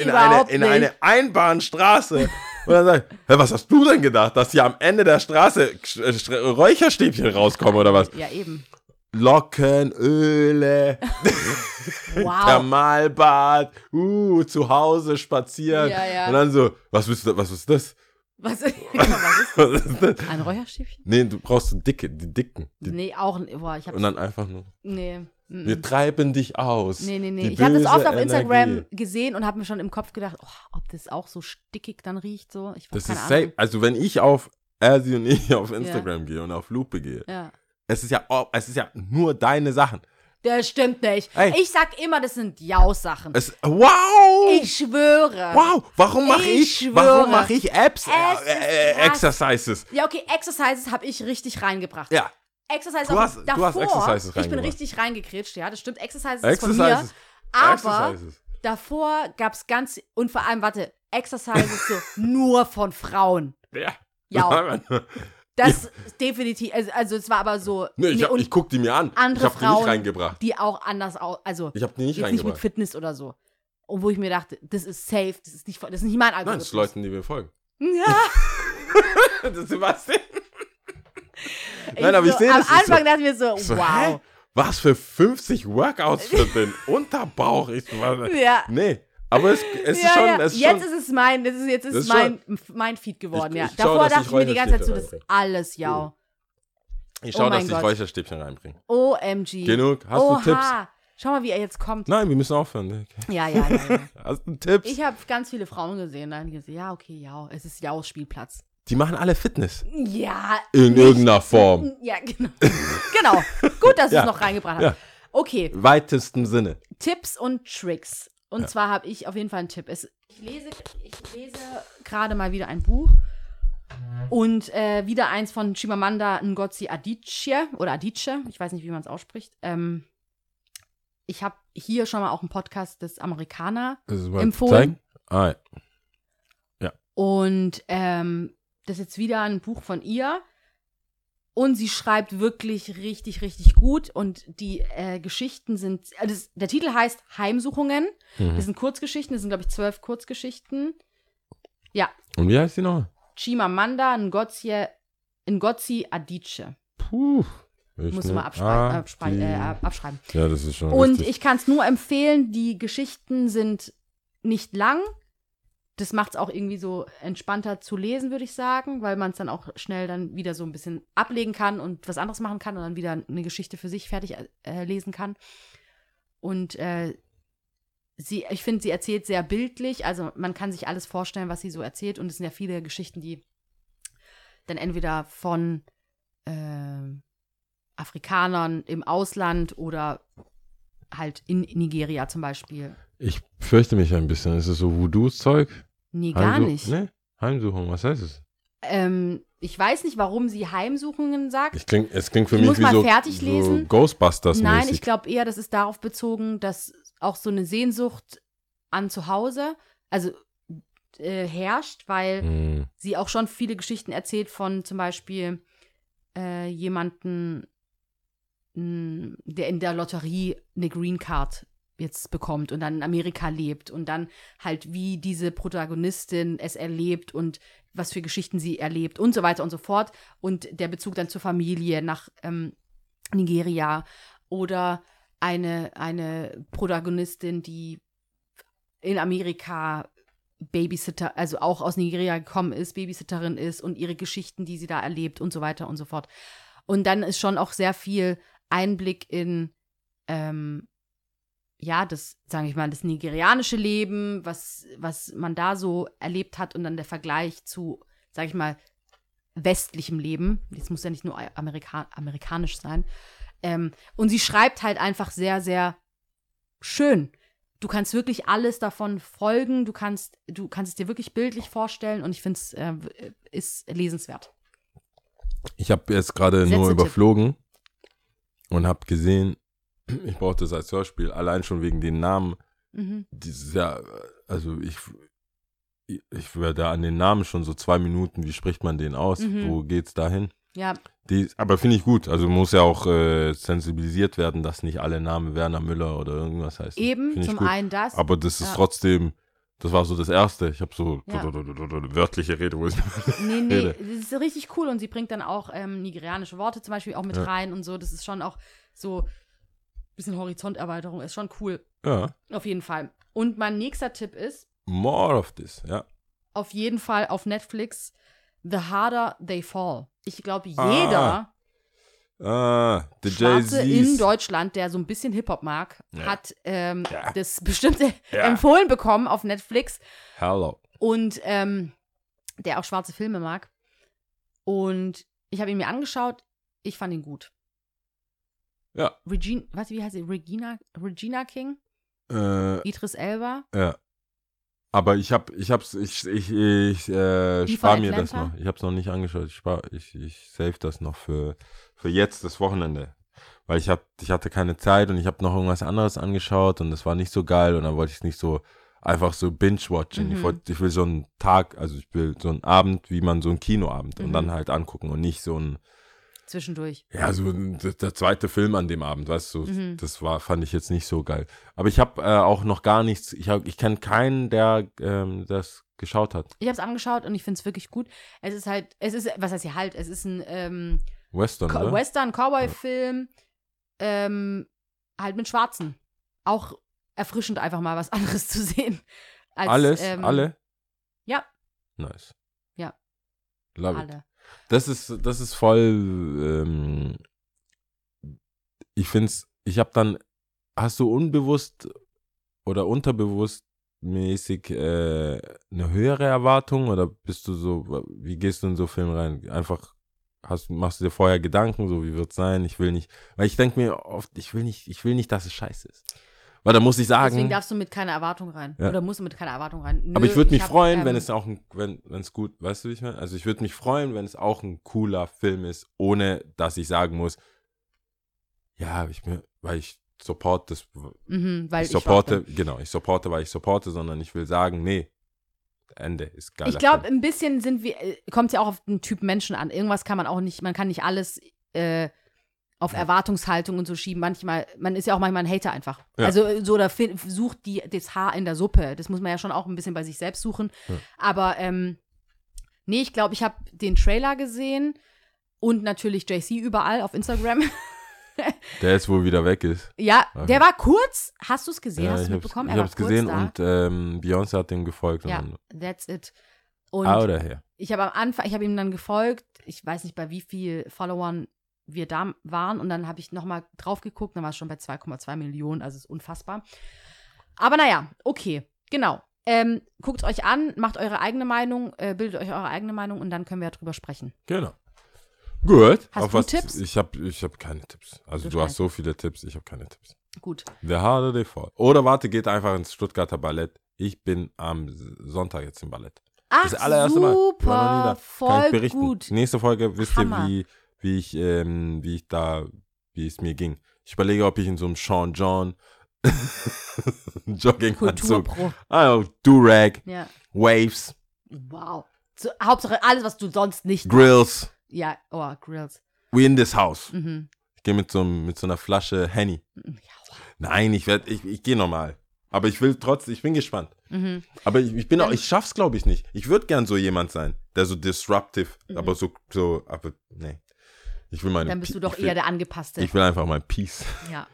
in eine, in nicht. eine Einbahnstraße. Und dann sag ich, hä, was hast du denn gedacht, dass hier am Ende der Straße Sch- Sch- Räucherstäbchen rauskommen oder was? Ja, eben. Locken, Öle, Wow. Thermalbad, uh, zu Hause spazieren. Ja, ja. Und dann so, was ist das? Was ist das? Was, was ist Was ist das? ein Räucherstäbchen? Nee, du brauchst so dicke, die dicken. Die, Nee, auch. Boah, ich hab. Und dann einfach nur, Nee. mm, wir treiben dich aus. Nee, nee, nee. Die Ich habe das oft auf Instagram Energie. gesehen und habe mir schon im Kopf gedacht, oh, ob das auch so stickig dann riecht. So. Ich Das keine ist Ahnung. safe. Also wenn ich auf Ersi und ich auf Instagram gehe und auf Lupe gehe, Ja. es ist ja, oh, es ist ja nur deine Sachen. Das stimmt nicht. Ey. Ich sag immer, das sind Jaus-Sachen. Wow! Ich schwöre. wow! Warum mache Ich ich, warum mache ich Apps, äh, äh, krass. Exercises? Ja, okay, Exercises habe ich richtig reingebracht. Ja, Exercises Du hast- du davor, hast Exercises Ich bin richtig reingekretscht, ja, das stimmt. Exercises, ist von mir. Exercises. Aber Exercises. davor gab es ganz, und vor allem, warte, Exercises so nur von Frauen. Ja. Ja. Das ist definitiv, also, also es war aber so, nee, ich, hab, ich guck die mir an. andere ich hab die nicht reingebracht. die auch anders aus, also Ich hab die nicht jetzt nicht mit reingebracht. Fitness oder so. Und wo ich mir dachte, das ist safe, das ist nicht, das ist nicht mein Nein, Algorithmus. das sind Leute, die mir folgen. Ja, das ist Sebastian. ich Nein, aber ich so, sehe Am das, ich so- Anfang dachte ich mir so, So, wow. hä? Was für 50 Workouts für den Unterbauch? Ich, war, Ja. Nee, aber es, es ist ja, schon. ja. Es ist jetzt schon ist es mein, ist, jetzt ist ist mein, mein Feed geworden, Ich- ja. ich schau, Davor dachte ich ich mir die ganze Zeit so, das ist alles ja. ich oh schaue, mein dass ich Gott. Räucherstäbchen reinbringe. OMG. Genug? Hast Oha. du Tipps? Schau mal, wie er jetzt kommt. Nein, wir müssen aufhören. Ja, ja, ja. ja. Hast du Tipps? Ich habe ganz viele Frauen gesehen, dann gesagt, ja, okay, ja, es ist Jaus Spielplatz. Die machen alle Fitness. Ja. In nicht- irgendeiner Form. Ja, genau. genau. Gut, dass du Ja. es noch reingebracht hast. Ja. Okay, Weitesten Sinne. Tipps und Tricks. Und zwar habe ich auf jeden Fall einen Tipp. Es, ich lese, ich lese gerade mal wieder ein Buch. Und äh, wieder eins von Chimamanda Ngozi Adichie oder Adichie, ich weiß nicht, wie man es ausspricht. Ähm, ich habe hier schon mal auch einen Podcast des Amerikaner Das ist mal Empfohlen. Ah, ja. Und ähm, das ist jetzt wieder ein Buch von ihr. Und sie schreibt wirklich richtig, richtig gut. Und die äh, Geschichten sind. Also das, der Titel heißt Heimsuchungen. Mhm. Das sind Kurzgeschichten. Das sind, glaube ich, zwölf Kurzgeschichten. Ja. Und wie heißt die noch? Chimamanda Ngozi, Ngozi Adichie. Puh. Ich Muss mal abschreiben. Äh, abschreiben. Ja, das ist schon Und richtig. ich kann es nur empfehlen, die Geschichten sind nicht lang. Das macht es auch irgendwie so entspannter zu lesen, würde ich sagen, weil man es dann auch schnell dann wieder so ein bisschen ablegen kann und was anderes machen kann und dann wieder eine Geschichte für sich fertig äh, lesen kann. Und äh, sie, ich finde, sie erzählt sehr bildlich, also man kann sich alles vorstellen, was sie so erzählt und es sind ja viele Geschichten, die dann entweder von ähm, Afrikanern im Ausland oder halt in Nigeria zum Beispiel. Ich fürchte mich ein bisschen. Ist es so Voodoo-Zeug? Nee, gar Heimsuch- nicht. Nee, Heimsuchung, was heißt es? Ähm, ich weiß nicht, warum sie Heimsuchungen sagt. Ich kling, es klingt für Ich mich muss wie mal so, fertig so lesen. Ghostbusters Nein, mäßig. ich glaube eher, das ist darauf bezogen, dass auch so eine Sehnsucht an zu Hause, also äh, herrscht, weil Hm. sie auch schon viele Geschichten erzählt von zum Beispiel äh, jemanden, mh, der in der Lotterie eine Green Card jetzt bekommt und dann in Amerika lebt und dann halt wie diese Protagonistin es erlebt und was für Geschichten sie erlebt und so weiter und so fort und der Bezug dann zur Familie nach ähm, Nigeria oder eine, eine Protagonistin, die in Amerika Babysitter, also auch aus Nigeria gekommen ist, Babysitterin ist und ihre Geschichten, die sie da erlebt und so weiter und so fort. Und dann ist schon auch sehr viel Einblick in, ähm, ja, das, sage ich mal, das nigerianische Leben, was, was man da so erlebt hat und dann der Vergleich zu, sage ich mal, westlichem Leben. Das muss ja nicht nur Amerika amerikanisch sein. Ähm, und sie schreibt halt einfach sehr, sehr schön. Du kannst wirklich alles davon folgen, du kannst, du kannst es dir wirklich bildlich vorstellen und ich finde es äh, ist lesenswert. Ich habe jetzt gerade nur überflogen und habe gesehen, ich brauche das als Hörspiel, allein schon wegen den Namen. Mhm. Dieses ja, also ich, ich, ich werde an den Namen schon so zwei Minuten, wie spricht man den aus? Mhm. Wo geht's dahin? Ja, Die, aber finde ich gut. Also muss ja auch äh, sensibilisiert werden, dass nicht alle Namen Werner Müller oder irgendwas heißen. eben, Find zum einen das. Aber das ist Ja. trotzdem, das war so das Erste. Ich habe so Ja. wörtliche Rede, wo ich Nee, nee, Rede. das ist richtig cool und sie bringt dann auch ähm, nigerianische Worte zum Beispiel auch mit Ja. rein und so. Das ist schon auch so bisschen Horizonterweiterung, ist schon cool. Ja, Auf jeden Fall. Und mein nächster Tipp ist, more of this, ja. auf jeden Fall auf Netflix The Harder They Fall. Ich glaube, Ah, jeder Ah, the Schwarze in. Deutschland, der so ein bisschen Hip-Hop mag, Ja. hat ähm, Ja. das bestimmte Ja. empfohlen bekommen auf Netflix Hello. und ähm, der auch schwarze Filme mag. Und ich habe ihn mir angeschaut, ich fand ihn gut. Ja. Regina, was, wie heißt sie? Regina, Regina King? Äh, Idris Elba? ja. Aber ich hab, ich hab's, ich, ich, ich äh, spar mir das noch. Ich hab's noch nicht angeschaut. Ich spar, ich, ich save das noch für, für jetzt, das Wochenende. Weil ich hab, ich hatte keine Zeit und ich habe noch irgendwas anderes angeschaut und das war nicht so geil und dann wollte ich es nicht so einfach so binge-watchen. Ich, Mhm. wollt, ich will so einen Tag, also ich will so einen Abend, wie man so einen Kinoabend und Mhm. dann halt angucken und nicht so ein, Zwischendurch. Ja, so der, zweite Film an dem Abend, weißt du, Mhm. das war, fand ich jetzt nicht so geil. Aber ich habe äh, auch noch gar nichts, ich, hab- ich kenne keinen, der ähm, das geschaut hat. Ich habe es angeschaut und ich finde es wirklich gut. Es ist halt, es ist, was heißt hier halt, es ist ein ähm, Western, Co oder? Western, Cowboy-Film, ähm, halt mit Schwarzen. Auch erfrischend einfach mal was anderes zu sehen. Als, Alles, ähm, alle? ja. Nice. Ja. Love it. Das ist, das ist voll, ähm, ich find's, ich habe dann, hast du unbewusst oder unterbewusst mäßig äh, eine höhere Erwartung oder bist du so, wie gehst du in so Film rein? Einfach hast, machst du dir vorher Gedanken, so wie wird's sein? Ich will nicht, weil ich denke mir oft, ich will nicht, ich will nicht, dass es scheiße ist. Weil da muss ich sagen, Deswegen darfst du mit keiner Erwartung rein. Ja. Oder musst du mit keiner Erwartung rein. Nö, aber ich würde mich hab, freuen, ähm, wenn es auch ein, wenn es gut, weißt du, wie ich meine? Also ich würde mich freuen, wenn es auch ein cooler Film ist, ohne dass ich sagen muss, ja, ich mir, weil ich support das, Mhm, weil ich ich, supporte, schwach genau, ich supporte, weil ich supporte, sondern ich will sagen, nee, Ende ist geil. Ich glaube, ein bisschen sind wir, kommt es ja auch auf den Typ Menschen an. Irgendwas kann man auch nicht, man kann nicht alles äh, auf Erwartungshaltung und so schieben. Manchmal, man ist ja auch manchmal ein Hater einfach. Ja. Also so, da sucht die, das Haar in der Suppe. Das muss man ja schon auch ein bisschen bei sich selbst suchen. Ja. Aber ähm, nee, ich glaube, ich habe den Trailer gesehen und natürlich JC überall auf Instagram. Der jetzt wohl wieder weg ist. ja, Okay. der war kurz. Hast du es gesehen? ja, Hast du mitbekommen? ich hab's kurz gesehen da. und ähm, Beyoncé hat dem gefolgt. Ja, that's it. Und out of here. ich habe am Anfang, ich habe ihm dann gefolgt. Ich weiß nicht, bei wie viel Followern wir da waren. Und dann habe ich nochmal drauf geguckt. Dann war es schon bei 2,2 Millionen. Also ist unfassbar. Aber naja, okay. Genau. Ähm, guckt euch an, macht eure eigene Meinung, äh, bildet euch eure eigene Meinung und dann können wir ja drüber sprechen. Genau. Gut. Hast Auf du was, Tipps? Ich habe ich hab keine Tipps. Also Du du, hast so viele Tipps, ich habe keine Tipps. Gut. The harder they fall. Oder warte, geht einfach ins Stuttgarter Ballett. Ich bin am Sonntag jetzt im Ballett. Ach, Das allererste Mal. Ich war noch nie super, da. Kann ich voll gut. Nächste Folge wisst Hammer. ihr, wie, wie ich, ähm, wie ich da, wie es mir ging. Ich überlege, ob ich in so einem Sean John Jogginganzug, ah, Durag, Ja. Waves, Wow. So, Hauptsache alles, was du sonst nicht. Grills, Ja, oh, Grills. we in this house. Mhm. Ich gehe mit so, mit so einer Flasche Henny. Ja, wow. Nein, ich werde, ich, ich gehe normal. Aber ich will trotzdem, ich bin gespannt. Mhm. Aber ich, ich bin auch, ich schaff's glaube ich nicht. Ich würde gern so jemand sein, der so disruptive, aber so, so, aber nee. Ich will meine Dann bist Pe- du doch will, eher der Angepasste. Ich will einfach mein Peace. ja.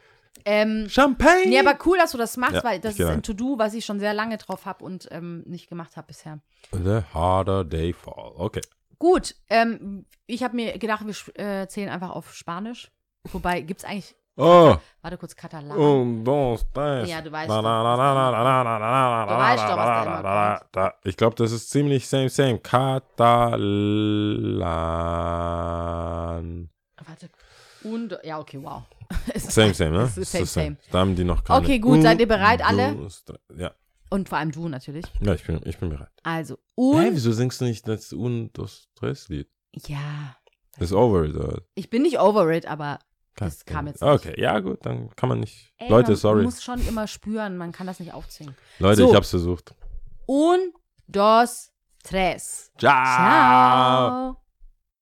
Ähm, Champagne! nee, aber cool, dass du das machst, Ja, weil das ist ein. To-Do, was ich schon sehr lange drauf habe und ähm, nicht gemacht habe bisher. The harder they fall. Okay. Gut, ähm, ich habe mir gedacht, wir äh, zählen einfach auf Spanisch. Wobei, gibt es eigentlich Oh, Warte kurz, Katalan. un, dos, tres. Ja, du weißt doch, was da, immer. Ich glaube, das ist ziemlich same, same. Katalan. Warte. Und, ja, okay, wow. Same, same, ne? Same, Das same. Da haben die noch keine. Okay, gut, seid ihr bereit, alle? Ja, Und vor allem du natürlich. ja ich, bin, ich bin bereit. Also, und. wieso singst du nicht das Un, dos, tres Lied? Ja. Das ist over it. oder? Ich bin nicht over it, aber das kam jetzt nicht. Okay, ja, gut, dann kann man nicht. Ey, Leute, man sorry. muss schon immer spüren, man kann das nicht aufzwingen. Leute, So. ich hab's versucht. Un, dos, tres. Ciao. Ciao.